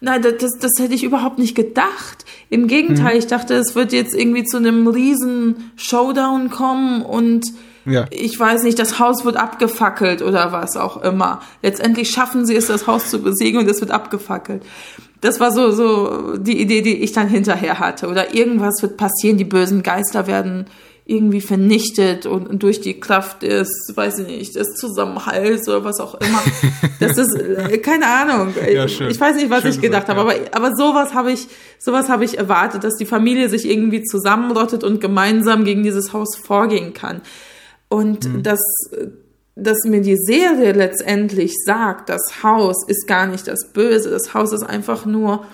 Nein, das, das, das hätte ich überhaupt nicht gedacht. Im Gegenteil, hm. ich dachte, es wird jetzt irgendwie zu einem riesen Showdown kommen und ja. ich weiß nicht, das Haus wird abgefackelt oder was auch immer. Letztendlich schaffen sie es, das Haus zu besiegen und es wird abgefackelt. Das war so, so die Idee, die ich dann hinterher hatte. Oder irgendwas wird passieren, die bösen Geister werden irgendwie vernichtet und, durch die Kraft des, weiß ich nicht, des Zusammenhalts oder was auch immer. Das ist äh, keine Ahnung. Ja, schön. Ich weiß nicht, was ich gedacht gesagt, habe, ja. aber aber sowas habe ich sowas habe ich erwartet, dass die Familie sich irgendwie zusammenrottet und gemeinsam gegen dieses Haus vorgehen kann. Und mhm. dass dass mir die Serie letztendlich sagt, das Haus ist gar nicht das Böse, das Haus ist einfach nur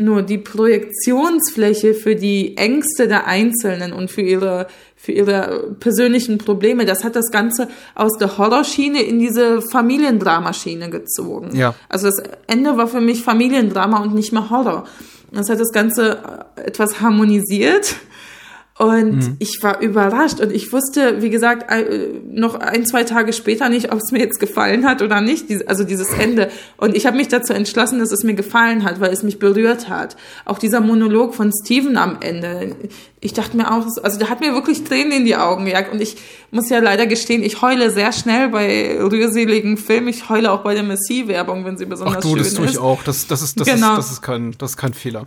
nur die Projektionsfläche für die Ängste der Einzelnen und für ihre, für ihre persönlichen Probleme. Das hat das Ganze aus der Horrorschiene in diese Familiendramaschiene gezogen. Ja. Also das Ende war für mich Familiendrama und nicht mehr Horror. Das hat das Ganze etwas harmonisiert und mhm. ich war überrascht und ich wusste, wie gesagt, noch ein, zwei Tage später nicht, ob es mir jetzt gefallen hat oder nicht, also dieses Ende. Und ich habe mich dazu entschlossen, dass es mir gefallen hat, weil es mich berührt hat. Auch dieser Monolog von Steven am Ende. Ich dachte mir auch, also der hat mir wirklich Tränen in die Augen gejagt. Und ich muss ja leider gestehen, ich heule sehr schnell bei rührseligen Filmen. Ich heule auch bei der Messi-Werbung, wenn sie besonders Ach du, schön das tue ich auch. Das, das, ist, das, genau. ist, das, ist kein, das ist kein Fehler.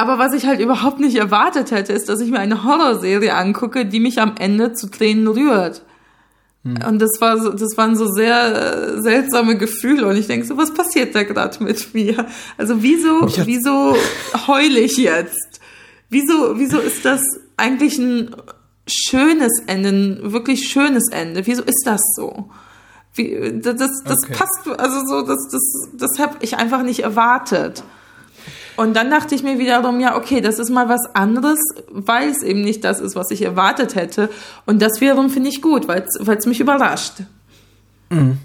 Aber was ich halt überhaupt nicht erwartet hätte, ist, dass ich mir eine Horrorserie angucke, die mich am Ende zu Tränen rührt. Hm. Und das war so, das waren so sehr äh, seltsame Gefühle und ich denke so, was passiert da gerade mit mir? Also wieso, wieso heule ich jetzt? Wieso, wieso ist das eigentlich ein schönes Ende, ein wirklich schönes Ende? Wieso ist das so? Wie, das, das okay. passt, also so, das, das, das habe ich einfach nicht erwartet. Und dann dachte ich mir wiederum, ja, okay, das ist mal was anderes, weil es eben nicht das ist, was ich erwartet hätte. Und das wiederum finde ich gut, weil es mich überrascht. Mhm.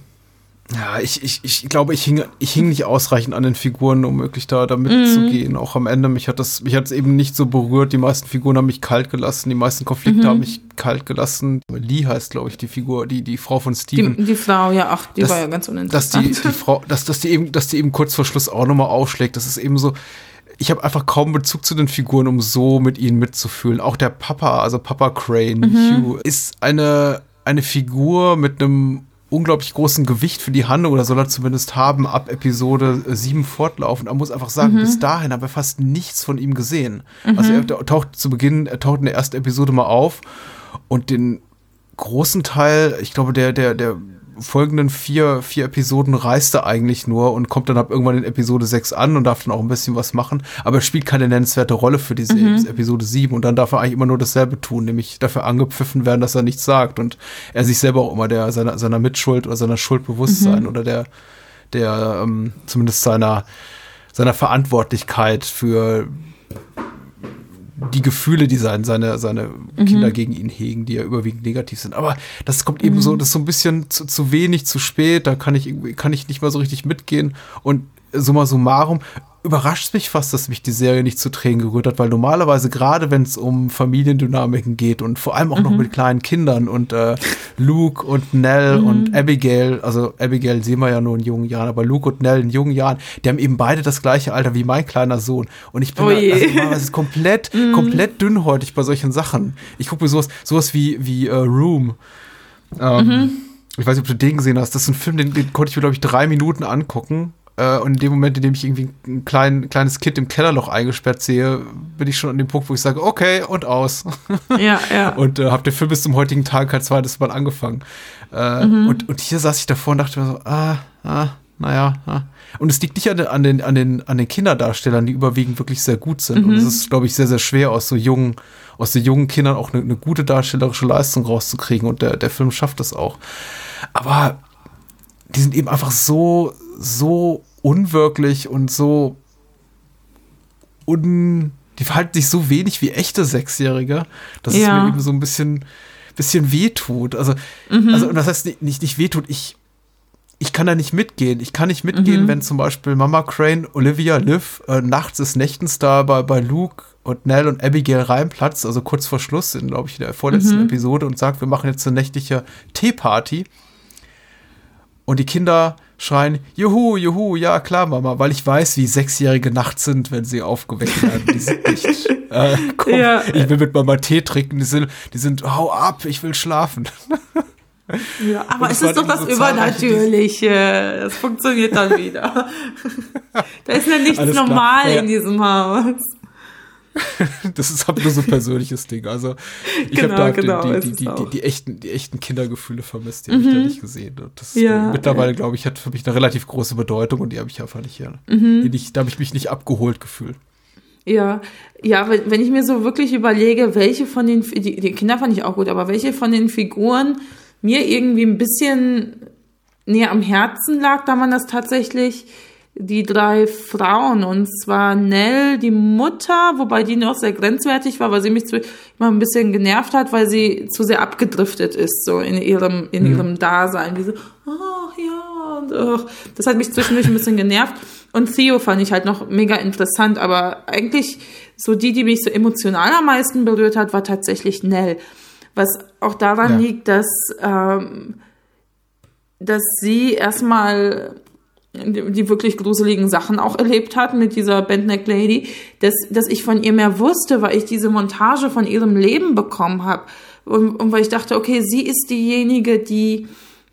Ja, ich, ich, ich glaube, ich hing, ich hing nicht ausreichend an den Figuren, um wirklich da, da mitzugehen. Mhm. Auch am Ende, mich hat das, mich hat es eben nicht so berührt. Die meisten Figuren haben mich kalt gelassen, die meisten Konflikte mhm. haben mich kalt gelassen. Lee heißt, glaube ich, die Figur, die, die Frau von Steven. Die, die Frau, ja, ach, die das, war ja ganz uninteressant. Dass die, die Frau, dass, dass die eben, dass die eben kurz vor Schluss auch nochmal aufschlägt. Das ist eben so, ich habe einfach kaum Bezug zu den Figuren, um so mit ihnen mitzufühlen. Auch der Papa, also Papa Crane, mhm. Hugh, ist eine, eine Figur mit einem unglaublich großen Gewicht für die Handlung oder soll er zumindest haben ab Episode 7 fortlaufend. Er muss einfach sagen, mhm. bis dahin haben wir fast nichts von ihm gesehen. Mhm. Also er taucht zu Beginn, er taucht in der ersten Episode mal auf und den großen Teil, ich glaube, der, der, der folgenden vier, vier Episoden reist er eigentlich nur und kommt dann ab irgendwann in Episode 6 an und darf dann auch ein bisschen was machen, aber er spielt keine nennenswerte Rolle für diese mhm. Episode 7 und dann darf er eigentlich immer nur dasselbe tun, nämlich dafür angepfiffen werden, dass er nichts sagt und er sich selber auch immer der seiner, seiner Mitschuld oder seiner Schuld bewusst sein mhm. oder der, der ähm, zumindest seiner, seiner Verantwortlichkeit für die Gefühle, die sein, seine, seine mhm. Kinder gegen ihn hegen, die ja überwiegend negativ sind. Aber das kommt eben mhm. so, das ist so ein bisschen zu, zu wenig, zu spät, da kann ich, kann ich nicht mal so richtig mitgehen. Und summa summarum, überrascht mich fast, dass mich die Serie nicht zu Tränen gerührt hat, weil normalerweise gerade wenn es um Familiendynamiken geht und vor allem auch mhm. noch mit kleinen Kindern und äh, Luke und Nell mhm. und Abigail, also Abigail sehen wir ja nur in jungen Jahren, aber Luke und Nell in jungen Jahren, die haben eben beide das gleiche Alter wie mein kleiner Sohn und ich bin oh da, also komplett, mhm. komplett dünnhäutig bei solchen Sachen. Ich gucke mir sowas, sowas wie, wie uh, Room. Ähm, mhm. ich weiß nicht, ob du den gesehen hast. Das ist ein Film, den, den konnte ich mir, glaube ich, drei Minuten angucken. Äh, und in dem Moment, in dem ich irgendwie ein klein, kleines Kind im Kellerloch eingesperrt sehe, bin ich schon an dem Punkt, wo ich sage, okay, und aus. Ja, ja. und äh, habe den Film bis zum heutigen Tag halt zweites Mal angefangen. Äh, mhm. und, und hier saß ich davor und dachte mir so, ah, ah, naja, ah. Und es liegt nicht an den, an den, an den, an den Kinderdarstellern, die überwiegend wirklich sehr gut sind. Mhm. Und es ist, glaube ich, sehr, sehr schwer, aus so jungen, aus den jungen Kindern auch eine, eine gute darstellerische Leistung rauszukriegen. Und der, der Film schafft das auch. Aber die sind eben einfach so, so unwirklich und so un. Die verhalten sich so wenig wie echte Sechsjährige, dass ja. es mir eben so ein bisschen, bisschen wehtut. Also, mhm. also, und das heißt nicht, nicht, nicht wehtut, ich, ich kann da nicht mitgehen. Ich kann nicht mitgehen, mhm. wenn zum Beispiel Mama Crane, Olivia, Liv äh, nachts des Nächtens da bei, bei Luke und Nell und Abigail reinplatzt, also kurz vor Schluss, in, glaube ich, der vorletzten mhm. Episode und sagt, wir machen jetzt eine nächtliche Teeparty. Und die Kinder schreien, juhu, juhu, ja klar, Mama, weil ich weiß, wie Sechsjährige nachts sind, wenn sie aufgeweckt werden. Die sind nicht, äh, komm, ja. ich will mit Mama Tee trinken, die sind, die sind, hau ab, ich will schlafen. Ja, aber es ist doch das so Übernatürliche. Das funktioniert dann wieder. da ist ja nichts Alles normal ja. in diesem Haus. das ist aber nur so ein persönliches Ding. Also ich genau, habe da genau, die, die, die, die, echten, die echten Kindergefühle vermisst, die mhm. habe ich da nicht gesehen. Und das ja, mittlerweile, ja. glaube ich, hat für mich eine relativ große Bedeutung und die habe ich einfach nicht hier. Mhm. Da habe ich mich nicht abgeholt gefühlt. Ja, ja, wenn ich mir so wirklich überlege, welche von den, die, die Kinder fand ich auch gut, aber welche von den Figuren mir irgendwie ein bisschen näher am Herzen lag, da man das tatsächlich die drei Frauen, und zwar Nell, die Mutter, wobei die noch sehr grenzwertig war, weil sie mich immer ein bisschen genervt hat, weil sie zu sehr abgedriftet ist, so in ihrem, in mhm. ihrem Dasein. Diese, ach ja, und ach, das hat mich zwischendurch ein bisschen genervt. Und Theo fand ich halt noch mega interessant, aber eigentlich so die, die mich so emotional am meisten berührt hat, war tatsächlich Nell. Was auch daran ja. liegt, dass, ähm, dass sie erstmal die wirklich gruseligen Sachen auch erlebt hat mit dieser Bandneck Lady, dass, dass ich von ihr mehr wusste, weil ich diese Montage von ihrem Leben bekommen habe. Und, und weil ich dachte, okay, sie ist diejenige, die,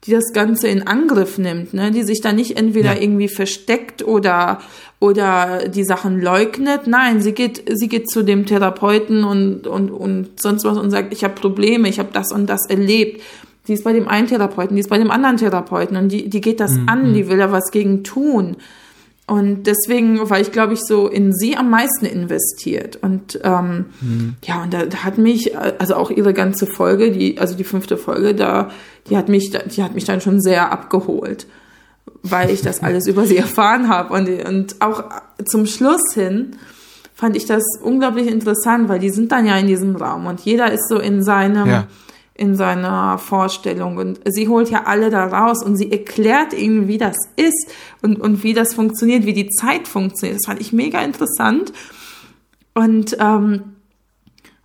die das Ganze in Angriff nimmt, ne? die sich da nicht entweder ja. irgendwie versteckt oder, oder die Sachen leugnet. Nein, sie geht, sie geht zu dem Therapeuten und, und, und sonst was und sagt, ich habe Probleme, ich habe das und das erlebt die ist bei dem einen Therapeuten, die ist bei dem anderen Therapeuten und die, die geht das mhm. an, die will da was gegen tun. Und deswegen war ich, glaube ich, so in sie am meisten investiert. Und ähm, mhm. ja, und da, da, hat mich, also auch ihre ganze Folge, die, also die fünfte Folge, da, die hat mich, die hat mich dann schon sehr abgeholt, weil ich das alles über sie erfahren habe. Und, und auch zum Schluss hin fand ich das unglaublich interessant, weil die sind dann ja in diesem Raum und jeder ist so in seinem ja in seiner Vorstellung. Und sie holt ja alle da raus und sie erklärt ihnen, wie das ist und, und wie das funktioniert, wie die Zeit funktioniert. Das fand ich mega interessant. Und, ähm,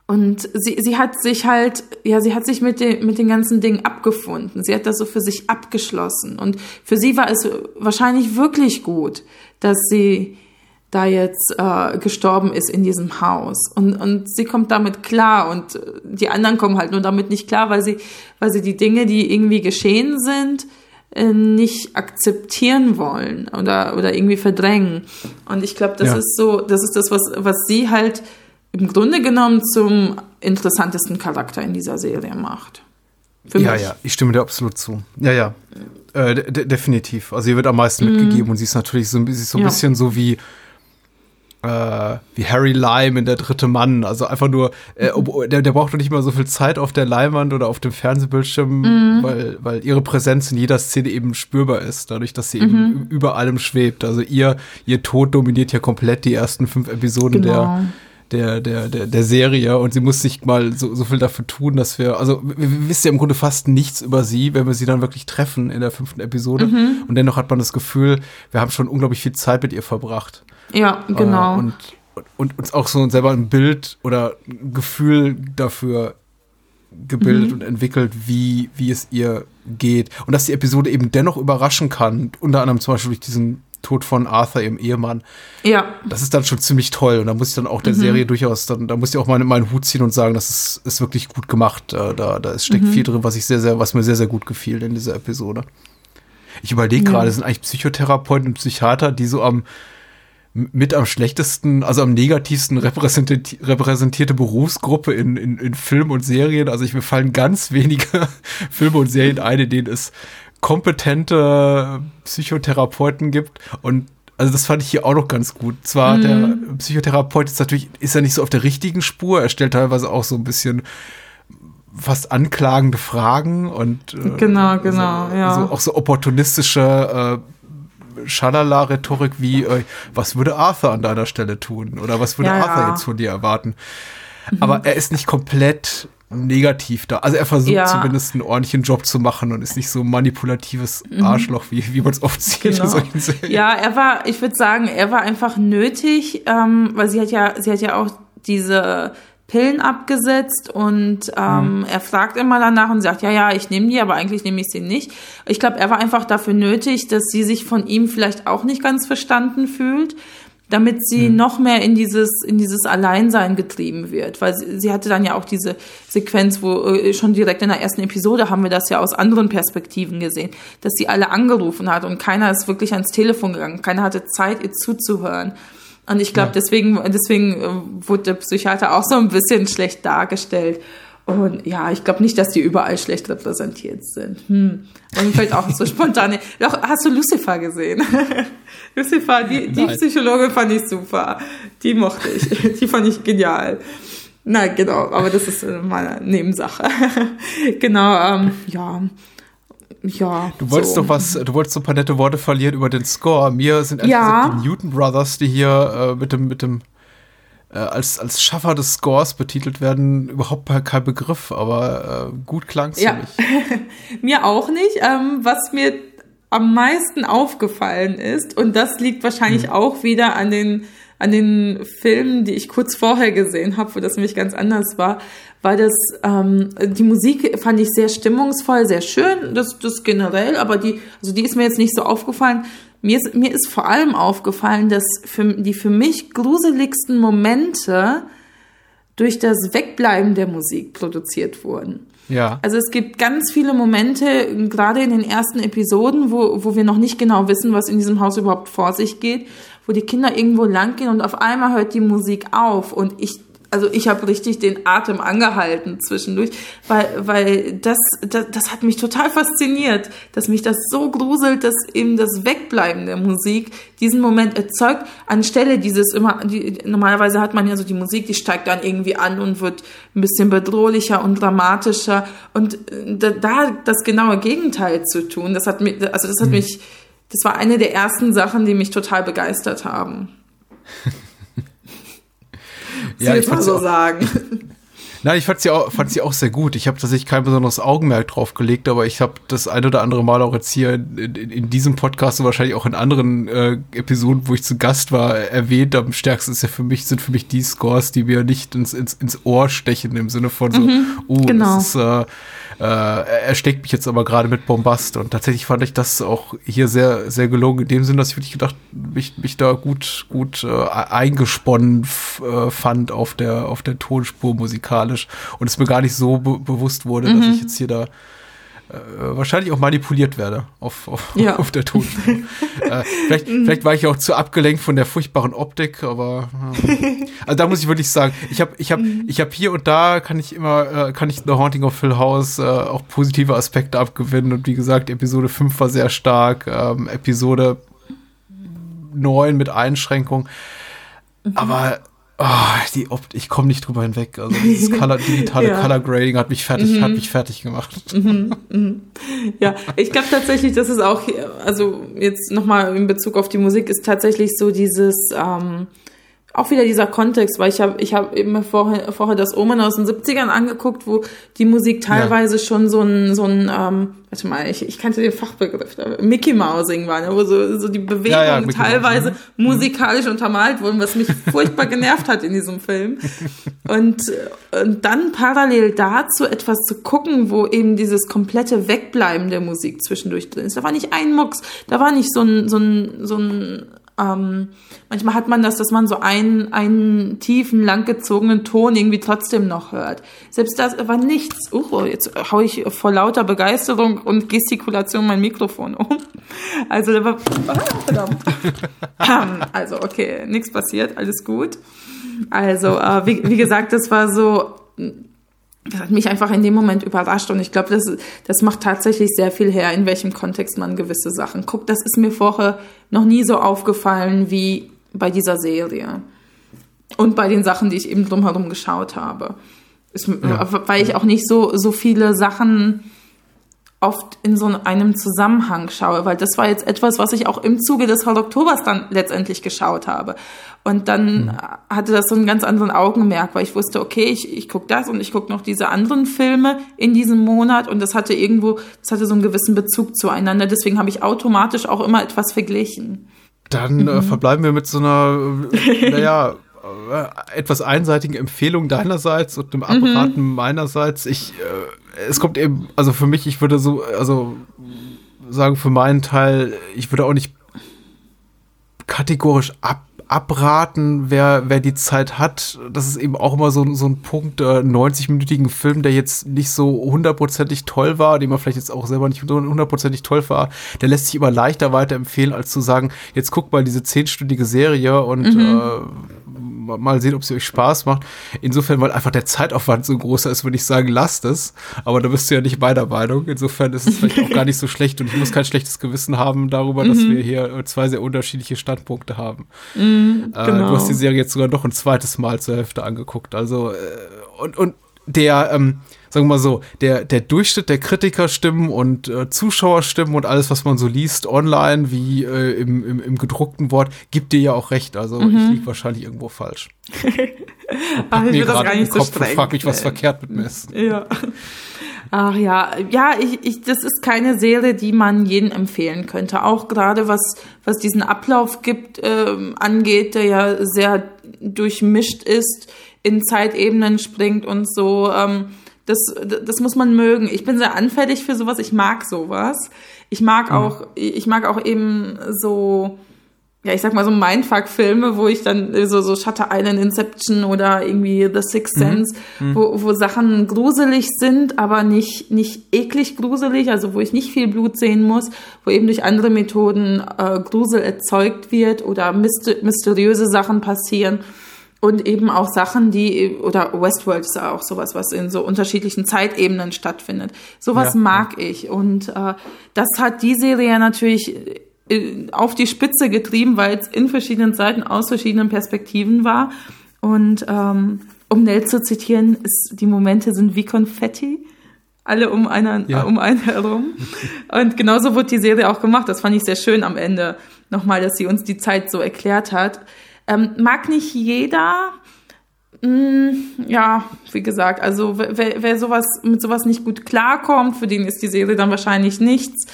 und sie, sie hat sich halt, ja, sie hat sich mit, den mit den ganzen Dingen abgefunden. Sie hat das so für sich abgeschlossen. Und für sie war es wahrscheinlich wirklich gut, dass sie da jetzt äh, gestorben ist in diesem Haus. Und, und sie kommt damit klar und die anderen kommen halt nur damit nicht klar, weil sie, weil sie die Dinge, die irgendwie geschehen sind, äh, nicht akzeptieren wollen oder, oder irgendwie verdrängen. Und ich glaube, das ja. ist so, das ist das, was, was sie halt im Grunde genommen zum interessantesten Charakter in dieser Serie macht. Für ja, mich. ja, ich stimme dir absolut zu. Ja, ja. Äh, de definitiv. Also ihr wird am meisten mhm. mitgegeben und sie ist natürlich so, sie ist so ein ja. bisschen so wie äh, wie Harry Lime in der dritte Mann. Also einfach nur, äh, der, der braucht doch nicht mal so viel Zeit auf der Leinwand oder auf dem Fernsehbildschirm, mhm. weil, weil ihre Präsenz in jeder Szene eben spürbar ist, dadurch, dass sie mhm. eben über allem schwebt. Also ihr, ihr Tod dominiert ja komplett die ersten fünf Episoden genau. der, der, der, der Serie und sie muss sich mal so, so viel dafür tun, dass wir, also wir, wir wissen ja im Grunde fast nichts über sie, wenn wir sie dann wirklich treffen in der fünften Episode. Mhm. Und dennoch hat man das Gefühl, wir haben schon unglaublich viel Zeit mit ihr verbracht. Ja, genau. Äh, und, und uns auch so selber ein Bild oder ein Gefühl dafür gebildet mhm. und entwickelt, wie, wie es ihr geht. Und dass die Episode eben dennoch überraschen kann, unter anderem zum Beispiel durch diesen Tod von Arthur, ihrem Ehemann. Ja. Das ist dann schon ziemlich toll. Und da muss ich dann auch der mhm. Serie durchaus, dann, da muss ich auch meinen, meinen Hut ziehen und sagen, das ist, ist wirklich gut gemacht. Äh, da, da steckt mhm. viel drin, was ich sehr, sehr, was mir sehr, sehr gut gefiel in dieser Episode. Ich überlege ja. gerade, sind eigentlich Psychotherapeuten und Psychiater, die so am mit am schlechtesten, also am negativsten repräsentierte, repräsentierte Berufsgruppe in, in, in Film und Serien. Also ich mir fallen ganz wenige Filme und Serien ein, in denen es kompetente Psychotherapeuten gibt und also das fand ich hier auch noch ganz gut. Zwar mhm. der Psychotherapeut ist natürlich, ist ja nicht so auf der richtigen Spur, er stellt teilweise auch so ein bisschen fast anklagende Fragen und äh, genau, genau, so, ja. So, auch so opportunistische äh, Schalala-Rhetorik wie, äh, was würde Arthur an deiner Stelle tun? Oder was würde ja, Arthur ja. jetzt von dir erwarten? Aber er ist nicht komplett negativ da. Also er versucht ja. zumindest einen ordentlichen Job zu machen und ist nicht so manipulatives mhm. Arschloch, wie, wie man es oft sieht genau. in solchen Serien. Ja, er war, ich würde sagen, er war einfach nötig, ähm, weil sie hat ja, sie hat ja auch diese Pillen abgesetzt und ähm, mhm. er fragt immer danach und sagt, ja, ja, ich nehme die, aber eigentlich nehme ich sie nicht. Ich glaube, er war einfach dafür nötig, dass sie sich von ihm vielleicht auch nicht ganz verstanden fühlt damit sie mhm. noch mehr in dieses in dieses Alleinsein getrieben wird, weil sie, sie hatte dann ja auch diese Sequenz, wo äh, schon direkt in der ersten Episode haben wir das ja aus anderen Perspektiven gesehen, dass sie alle angerufen hat und keiner ist wirklich ans Telefon gegangen, keiner hatte Zeit ihr zuzuhören. Und ich glaube, ja. deswegen deswegen äh, wurde der Psychiater auch so ein bisschen schlecht dargestellt. Und ja, ich glaube nicht, dass die überall schlecht repräsentiert sind. Hm. Und fällt auch so spontan. Doch, hast du Lucifer gesehen? Lucifer, die, die Psychologin fand ich super. Die mochte ich. Die fand ich genial. Na, genau, aber das ist meine Nebensache. genau, ähm, ja. Ja. Du wolltest so. doch was, du wolltest so ein paar nette Worte verlieren über den Score. Mir sind ja. die Newton Brothers, die hier äh, mit dem, mit dem äh, als, als Schaffer des Scores betitelt werden, überhaupt kein Begriff, aber äh, gut klang es ja. für mich. mir auch nicht. Ähm, was mir am meisten aufgefallen ist, und das liegt wahrscheinlich mhm. auch wieder an den an den Filmen, die ich kurz vorher gesehen habe, wo das nämlich ganz anders war, war das, ähm, die Musik fand ich sehr stimmungsvoll, sehr schön, das, das generell, aber die, also die ist mir jetzt nicht so aufgefallen. Mir ist, mir ist vor allem aufgefallen, dass für, die für mich gruseligsten Momente durch das Wegbleiben der Musik produziert wurden. Ja. Also es gibt ganz viele Momente, gerade in den ersten Episoden, wo, wo wir noch nicht genau wissen, was in diesem Haus überhaupt vor sich geht, wo die Kinder irgendwo langgehen und auf einmal hört die Musik auf und ich also ich habe richtig den Atem angehalten zwischendurch, weil, weil das, das, das hat mich total fasziniert, dass mich das so gruselt, dass eben das Wegbleiben der Musik diesen Moment erzeugt, anstelle dieses immer, die, normalerweise hat man ja so die Musik, die steigt dann irgendwie an und wird ein bisschen bedrohlicher und dramatischer und äh, da, da das genaue Gegenteil zu tun, das hat mich, also das hat mhm. mich, das war eine der ersten Sachen, die mich total begeistert haben. ja, ich mal so sagen. Nein, ich fand sie auch, fand sie auch sehr gut. Ich habe tatsächlich kein besonderes Augenmerk drauf gelegt, aber ich habe das ein oder andere Mal auch jetzt hier in, in, in diesem Podcast und wahrscheinlich auch in anderen äh, Episoden, wo ich zu Gast war, erwähnt. Am stärksten ist ja für mich, sind für mich die Scores, die mir nicht ins, ins, ins Ohr stechen, im Sinne von so, mhm, oh, genau. das ist äh, äh, er steckt mich jetzt aber gerade mit Bombast und tatsächlich fand ich das auch hier sehr, sehr gelungen, in dem Sinn, dass ich wirklich gedacht, mich, mich da gut, gut äh, eingesponnen äh, fand auf der, auf der Tonspur musikalisch und es mir gar nicht so be bewusst wurde, mhm. dass ich jetzt hier da äh, wahrscheinlich auch manipuliert werde auf, auf, ja. auf der Tonspur. äh, vielleicht, mhm. vielleicht war ich auch zu abgelenkt von der furchtbaren Optik, aber äh, also da muss ich wirklich sagen, ich habe ich hab, mhm. ich hab hier und da kann ich immer, äh, kann ich The Haunting of Hill House äh, auch positive Aspekte abgewinnen und wie gesagt, Episode 5 war sehr stark, ähm, Episode 9 mit Einschränkung, mhm. aber Oh, die Opt ich komme nicht drüber hinweg. Also dieses Color, digitale ja. Color Grading hat mich fertig, mhm. hat mich fertig gemacht. Mhm. Mhm. Ja, ich glaube tatsächlich, dass es auch, also jetzt nochmal in Bezug auf die Musik ist tatsächlich so dieses, ähm, auch wieder dieser Kontext, weil ich habe ich hab eben vorher, vorher das Omen aus den 70ern angeguckt, wo die Musik teilweise ja. schon so ein, so ein ähm, warte mal, ich, ich kannte den Fachbegriff, Mickey Mousing war, ne, wo so, so die Bewegungen ja, ja, teilweise Mouse, ne? musikalisch untermalt wurden, was mich furchtbar genervt hat in diesem Film. Und, und dann parallel dazu etwas zu gucken, wo eben dieses komplette Wegbleiben der Musik zwischendurch drin ist. Da war nicht ein Mucks, da war nicht so ein, so ein, so ein ähm, manchmal hat man das, dass man so einen, einen tiefen, langgezogenen Ton irgendwie trotzdem noch hört. Selbst das war nichts. Uh, jetzt hau ich vor lauter Begeisterung und Gestikulation mein Mikrofon um. Also da war, ah, verdammt. Ähm, also okay, nichts passiert, alles gut. Also äh, wie, wie gesagt, das war so das hat mich einfach in dem Moment überrascht und ich glaube, das, das macht tatsächlich sehr viel her, in welchem Kontext man gewisse Sachen guckt. Das ist mir vorher noch nie so aufgefallen wie bei dieser Serie. Und bei den Sachen, die ich eben drumherum geschaut habe. Ist, ja. Weil ich auch nicht so, so viele Sachen oft in so einem Zusammenhang schaue, weil das war jetzt etwas, was ich auch im Zuge des Oktobers dann letztendlich geschaut habe. Und dann mhm. hatte das so einen ganz anderen Augenmerk, weil ich wusste, okay, ich, ich gucke das und ich gucke noch diese anderen Filme in diesem Monat und das hatte irgendwo, das hatte so einen gewissen Bezug zueinander. Deswegen habe ich automatisch auch immer etwas verglichen. Dann äh, mhm. äh, verbleiben wir mit so einer, äh, naja, äh, etwas einseitigen Empfehlung deinerseits und einem Abraten mhm. meinerseits. Ich äh, es kommt eben, also für mich, ich würde so, also sagen für meinen Teil, ich würde auch nicht kategorisch ab, abraten, wer, wer die Zeit hat. Das ist eben auch immer so, so ein Punkt, äh, 90-minütigen Film, der jetzt nicht so hundertprozentig toll war, den man vielleicht jetzt auch selber nicht hundertprozentig toll war, der lässt sich immer leichter weiterempfehlen, als zu sagen, jetzt guck mal diese zehnstündige Serie und mhm. äh, mal sehen, ob sie euch Spaß macht. Insofern, weil einfach der Zeitaufwand so groß ist, würde ich sagen, lasst es. Aber da bist du ja nicht bei der Meinung. Insofern ist es vielleicht auch gar nicht so schlecht und ich muss kein schlechtes Gewissen haben darüber, dass mhm. wir hier äh, zwei sehr unterschiedliche Standpunkte haben. Mhm, genau. äh, du genau. hast die Serie jetzt sogar noch ein zweites Mal zur Hälfte angeguckt. Also, äh, und, und der, ähm, sagen wir mal so, der, der Durchschnitt der Kritikerstimmen und äh, Zuschauerstimmen und alles, was man so liest online, wie äh, im, im, im, gedruckten Wort, gibt dir ja auch recht. Also mhm. ich liege wahrscheinlich irgendwo falsch. Ach, ich mir das gar nicht so Kopf streng. frag mich, was verkehrt mit mir ist. Ja. Ach ja, ja, ich, ich, das ist keine Serie, die man jedem empfehlen könnte. Auch gerade was, was diesen Ablauf gibt, äh, angeht, der ja sehr durchmischt ist, in Zeitebenen springt und so. Ähm, das, das muss man mögen. Ich bin sehr anfällig für sowas. Ich mag sowas. Ich mag mhm. auch, ich mag auch eben so, ja, ich sag mal so Mindfuck-Filme, wo ich dann so, so Shutter Island, Inception oder irgendwie The Sixth mhm. Sense, mhm. wo, wo Sachen gruselig sind, aber nicht, nicht eklig gruselig, also wo ich nicht viel Blut sehen muss, wo eben durch andere Methoden äh, Grusel erzeugt wird oder mysteriöse Sachen passieren und eben auch Sachen, die, oder Westworld ist auch sowas, was in so unterschiedlichen Zeitebenen stattfindet. Sowas ja, mag ja. ich. Und äh, das hat die Serie natürlich äh, auf die Spitze getrieben, weil es in verschiedenen Seiten aus verschiedenen Perspektiven war. Und ähm, um Nell zu zitieren, ist, die Momente sind wie Konfetti. Alle um einen, ja. um einen herum. Und genauso wurde die Serie auch gemacht. Das fand ich sehr schön am Ende. Nochmal, dass sie uns die Zeit so erklärt hat. Ähm, mag nicht jeder. Mm, ja, wie gesagt, also wer, wer sowas mit sowas nicht gut klarkommt, für den ist die Serie dann wahrscheinlich nichts.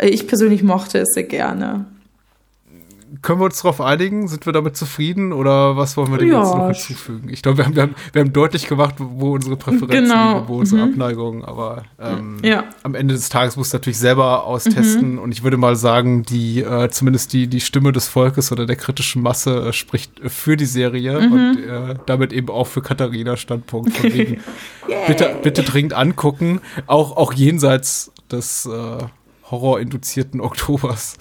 Ich persönlich mochte es sehr gerne können wir uns darauf einigen? Sind wir damit zufrieden oder was wollen wir dem ja. jetzt noch hinzufügen? Ich glaube, wir haben, wir, haben, wir haben deutlich gemacht, wo unsere Präferenzen genau. liegen, wo unsere mhm. Abneigungen, aber ähm, ja. am Ende des Tages muss natürlich selber austesten mhm. und ich würde mal sagen, die äh, zumindest die, die Stimme des Volkes oder der kritischen Masse äh, spricht für die Serie mhm. und äh, damit eben auch für Katharinas Standpunkt von wegen bitte, bitte dringend angucken, auch, auch jenseits des äh, horrorinduzierten Oktobers.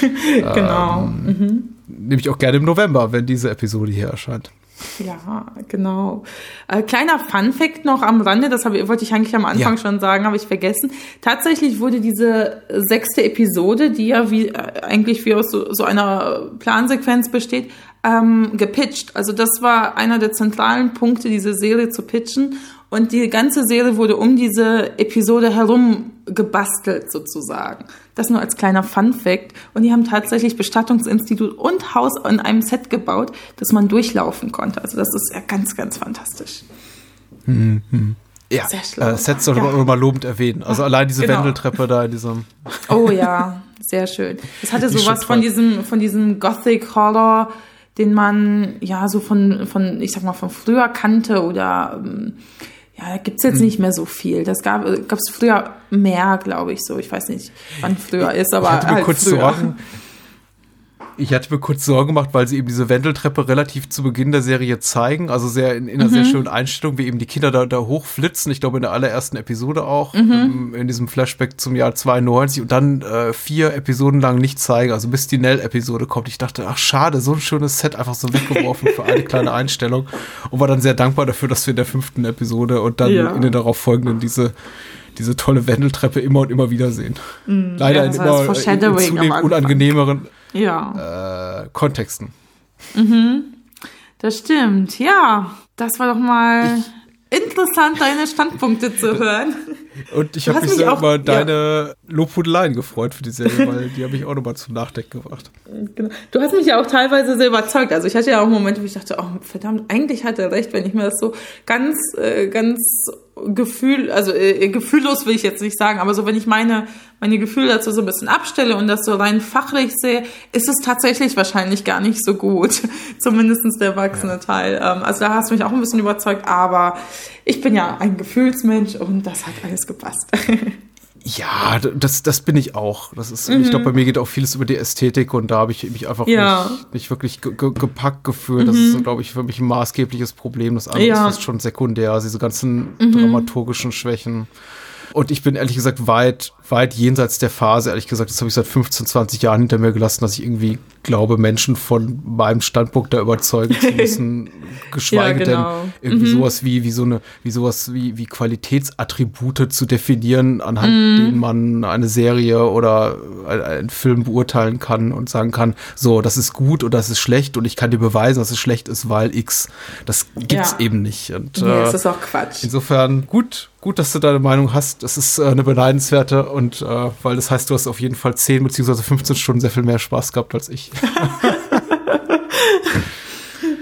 genau. Ähm, mhm. Nehme ich auch gerne im November, wenn diese Episode hier erscheint. Ja, genau. Äh, kleiner Fun-Fact noch am Rande, das habe, wollte ich eigentlich am Anfang ja. schon sagen, habe ich vergessen. Tatsächlich wurde diese sechste Episode, die ja wie äh, eigentlich wie aus so, so einer Plansequenz besteht, ähm, gepitcht. Also das war einer der zentralen Punkte, diese Serie zu pitchen. Und die ganze Serie wurde um diese Episode herum gebastelt sozusagen. Das nur als kleiner Fun-Fact. Und die haben tatsächlich Bestattungsinstitut und Haus in einem Set gebaut, das man durchlaufen konnte. Also das ist ja ganz, ganz fantastisch. Mhm. Ja, äh, Sets sollte man Ja. immer mal lobend erwähnen. Also allein diese Genau. Wendeltreppe da in diesem. Oh ja, sehr schön. Es hatte sowas von diesem, von diesem Gothic Horror, den man ja so von, von, ich sag mal, von früher kannte oder ähm, ja, da gibt's Hm. jetzt nicht mehr so viel. Das gab es früher mehr, glaube ich so. Ich weiß nicht, wann früher ist, aber ich hatte mir halt kurz früher. Sorgen. Ich hatte mir kurz Sorgen gemacht, weil sie eben diese Wendeltreppe relativ zu Beginn der Serie zeigen. Also sehr in, in einer Mhm. sehr schönen Einstellung, wie eben die Kinder da, da hochflitzen. Ich glaube, in der allerersten Episode auch, Mhm. ähm, in diesem Flashback zum Jahr 92 und dann äh, vier Episoden lang nicht zeigen, also bis die Nell-Episode kommt. Ich dachte, ach schade, so ein schönes Set einfach so weggeworfen für eine kleine Einstellung und war dann sehr dankbar dafür, dass wir in der fünften Episode und dann Ja. in den darauf folgenden diese diese tolle Wendeltreppe immer und immer wieder sehen. Leider ja, in immer in, in zunehmend unangenehmeren Ja, äh, Kontexten. das stimmt. Ja, das war doch mal interessant, deine Standpunkte zu hören. Und ich habe mich auch- über ja. deine Lobhudeleien gefreut für die Serie, weil die habe ich auch nochmal zum Nachdenken gebracht. Genau. Du hast mich ja auch teilweise sehr überzeugt. Also ich hatte ja auch Momente, wo ich dachte, oh verdammt, eigentlich hat er recht, wenn ich mir das so ganz, äh, ganz Gefühl, also äh, gefühllos will ich jetzt nicht sagen, aber so wenn ich meine, meine Gefühle dazu so ein bisschen abstelle und das so rein fachlich sehe, ist es tatsächlich wahrscheinlich gar nicht so gut. Zumindestens der erwachsene Teil. Ähm, also da hast du mich auch ein bisschen überzeugt, aber ich bin ja ein Gefühlsmensch und das hat alles gepasst. Ja, das, das bin ich auch. Das ist, Ich glaube, bei mir geht auch vieles über die Ästhetik und da habe ich mich einfach Mhm. Ja. Mhm. nicht, nicht wirklich ge ge gepackt gefühlt. Das ist, glaube ich, für mich ein maßgebliches Problem. Das andere Ja. Mhm. ist fast schon sekundär, also diese ganzen dramaturgischen Schwächen. Und ich bin ehrlich gesagt weit, weit jenseits der Phase, ehrlich gesagt, das habe ich seit 15, 20 Jahren hinter mir gelassen, dass ich irgendwie glaube, Menschen von meinem Standpunkt da überzeugen zu müssen. Geschweige Ja, genau. denn irgendwie sowas wie, wie so eine, wie sowas wie, wie Qualitätsattribute zu definieren, anhand denen man eine Serie oder ein- einen Film beurteilen kann und sagen kann, so, das ist gut oder das ist schlecht und ich kann dir beweisen, dass es schlecht ist, weil X. Das gibt's Ja. eben nicht. Und, nee, äh, das ist auch Quatsch. Insofern gut, gut, dass du deine Meinung hast. Das ist äh, eine beneidenswerte und äh, weil das heißt, du hast auf jeden Fall 10 beziehungsweise 15 Stunden sehr viel mehr Spaß gehabt als ich.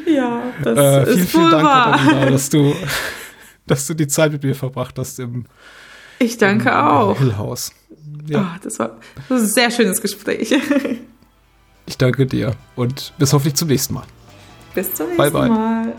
Ja, das Äh, ist vielen, vielen wohl Dank. Katharina, dass du, dass du die Zeit mit mir verbracht hast im, Ich danke im auch. Hill House. Ja, Ah, das war das war ein sehr schönes Gespräch. ich danke dir und bis hoffentlich zum nächsten Mal. Bis zum Bye, nächsten bye. Mal.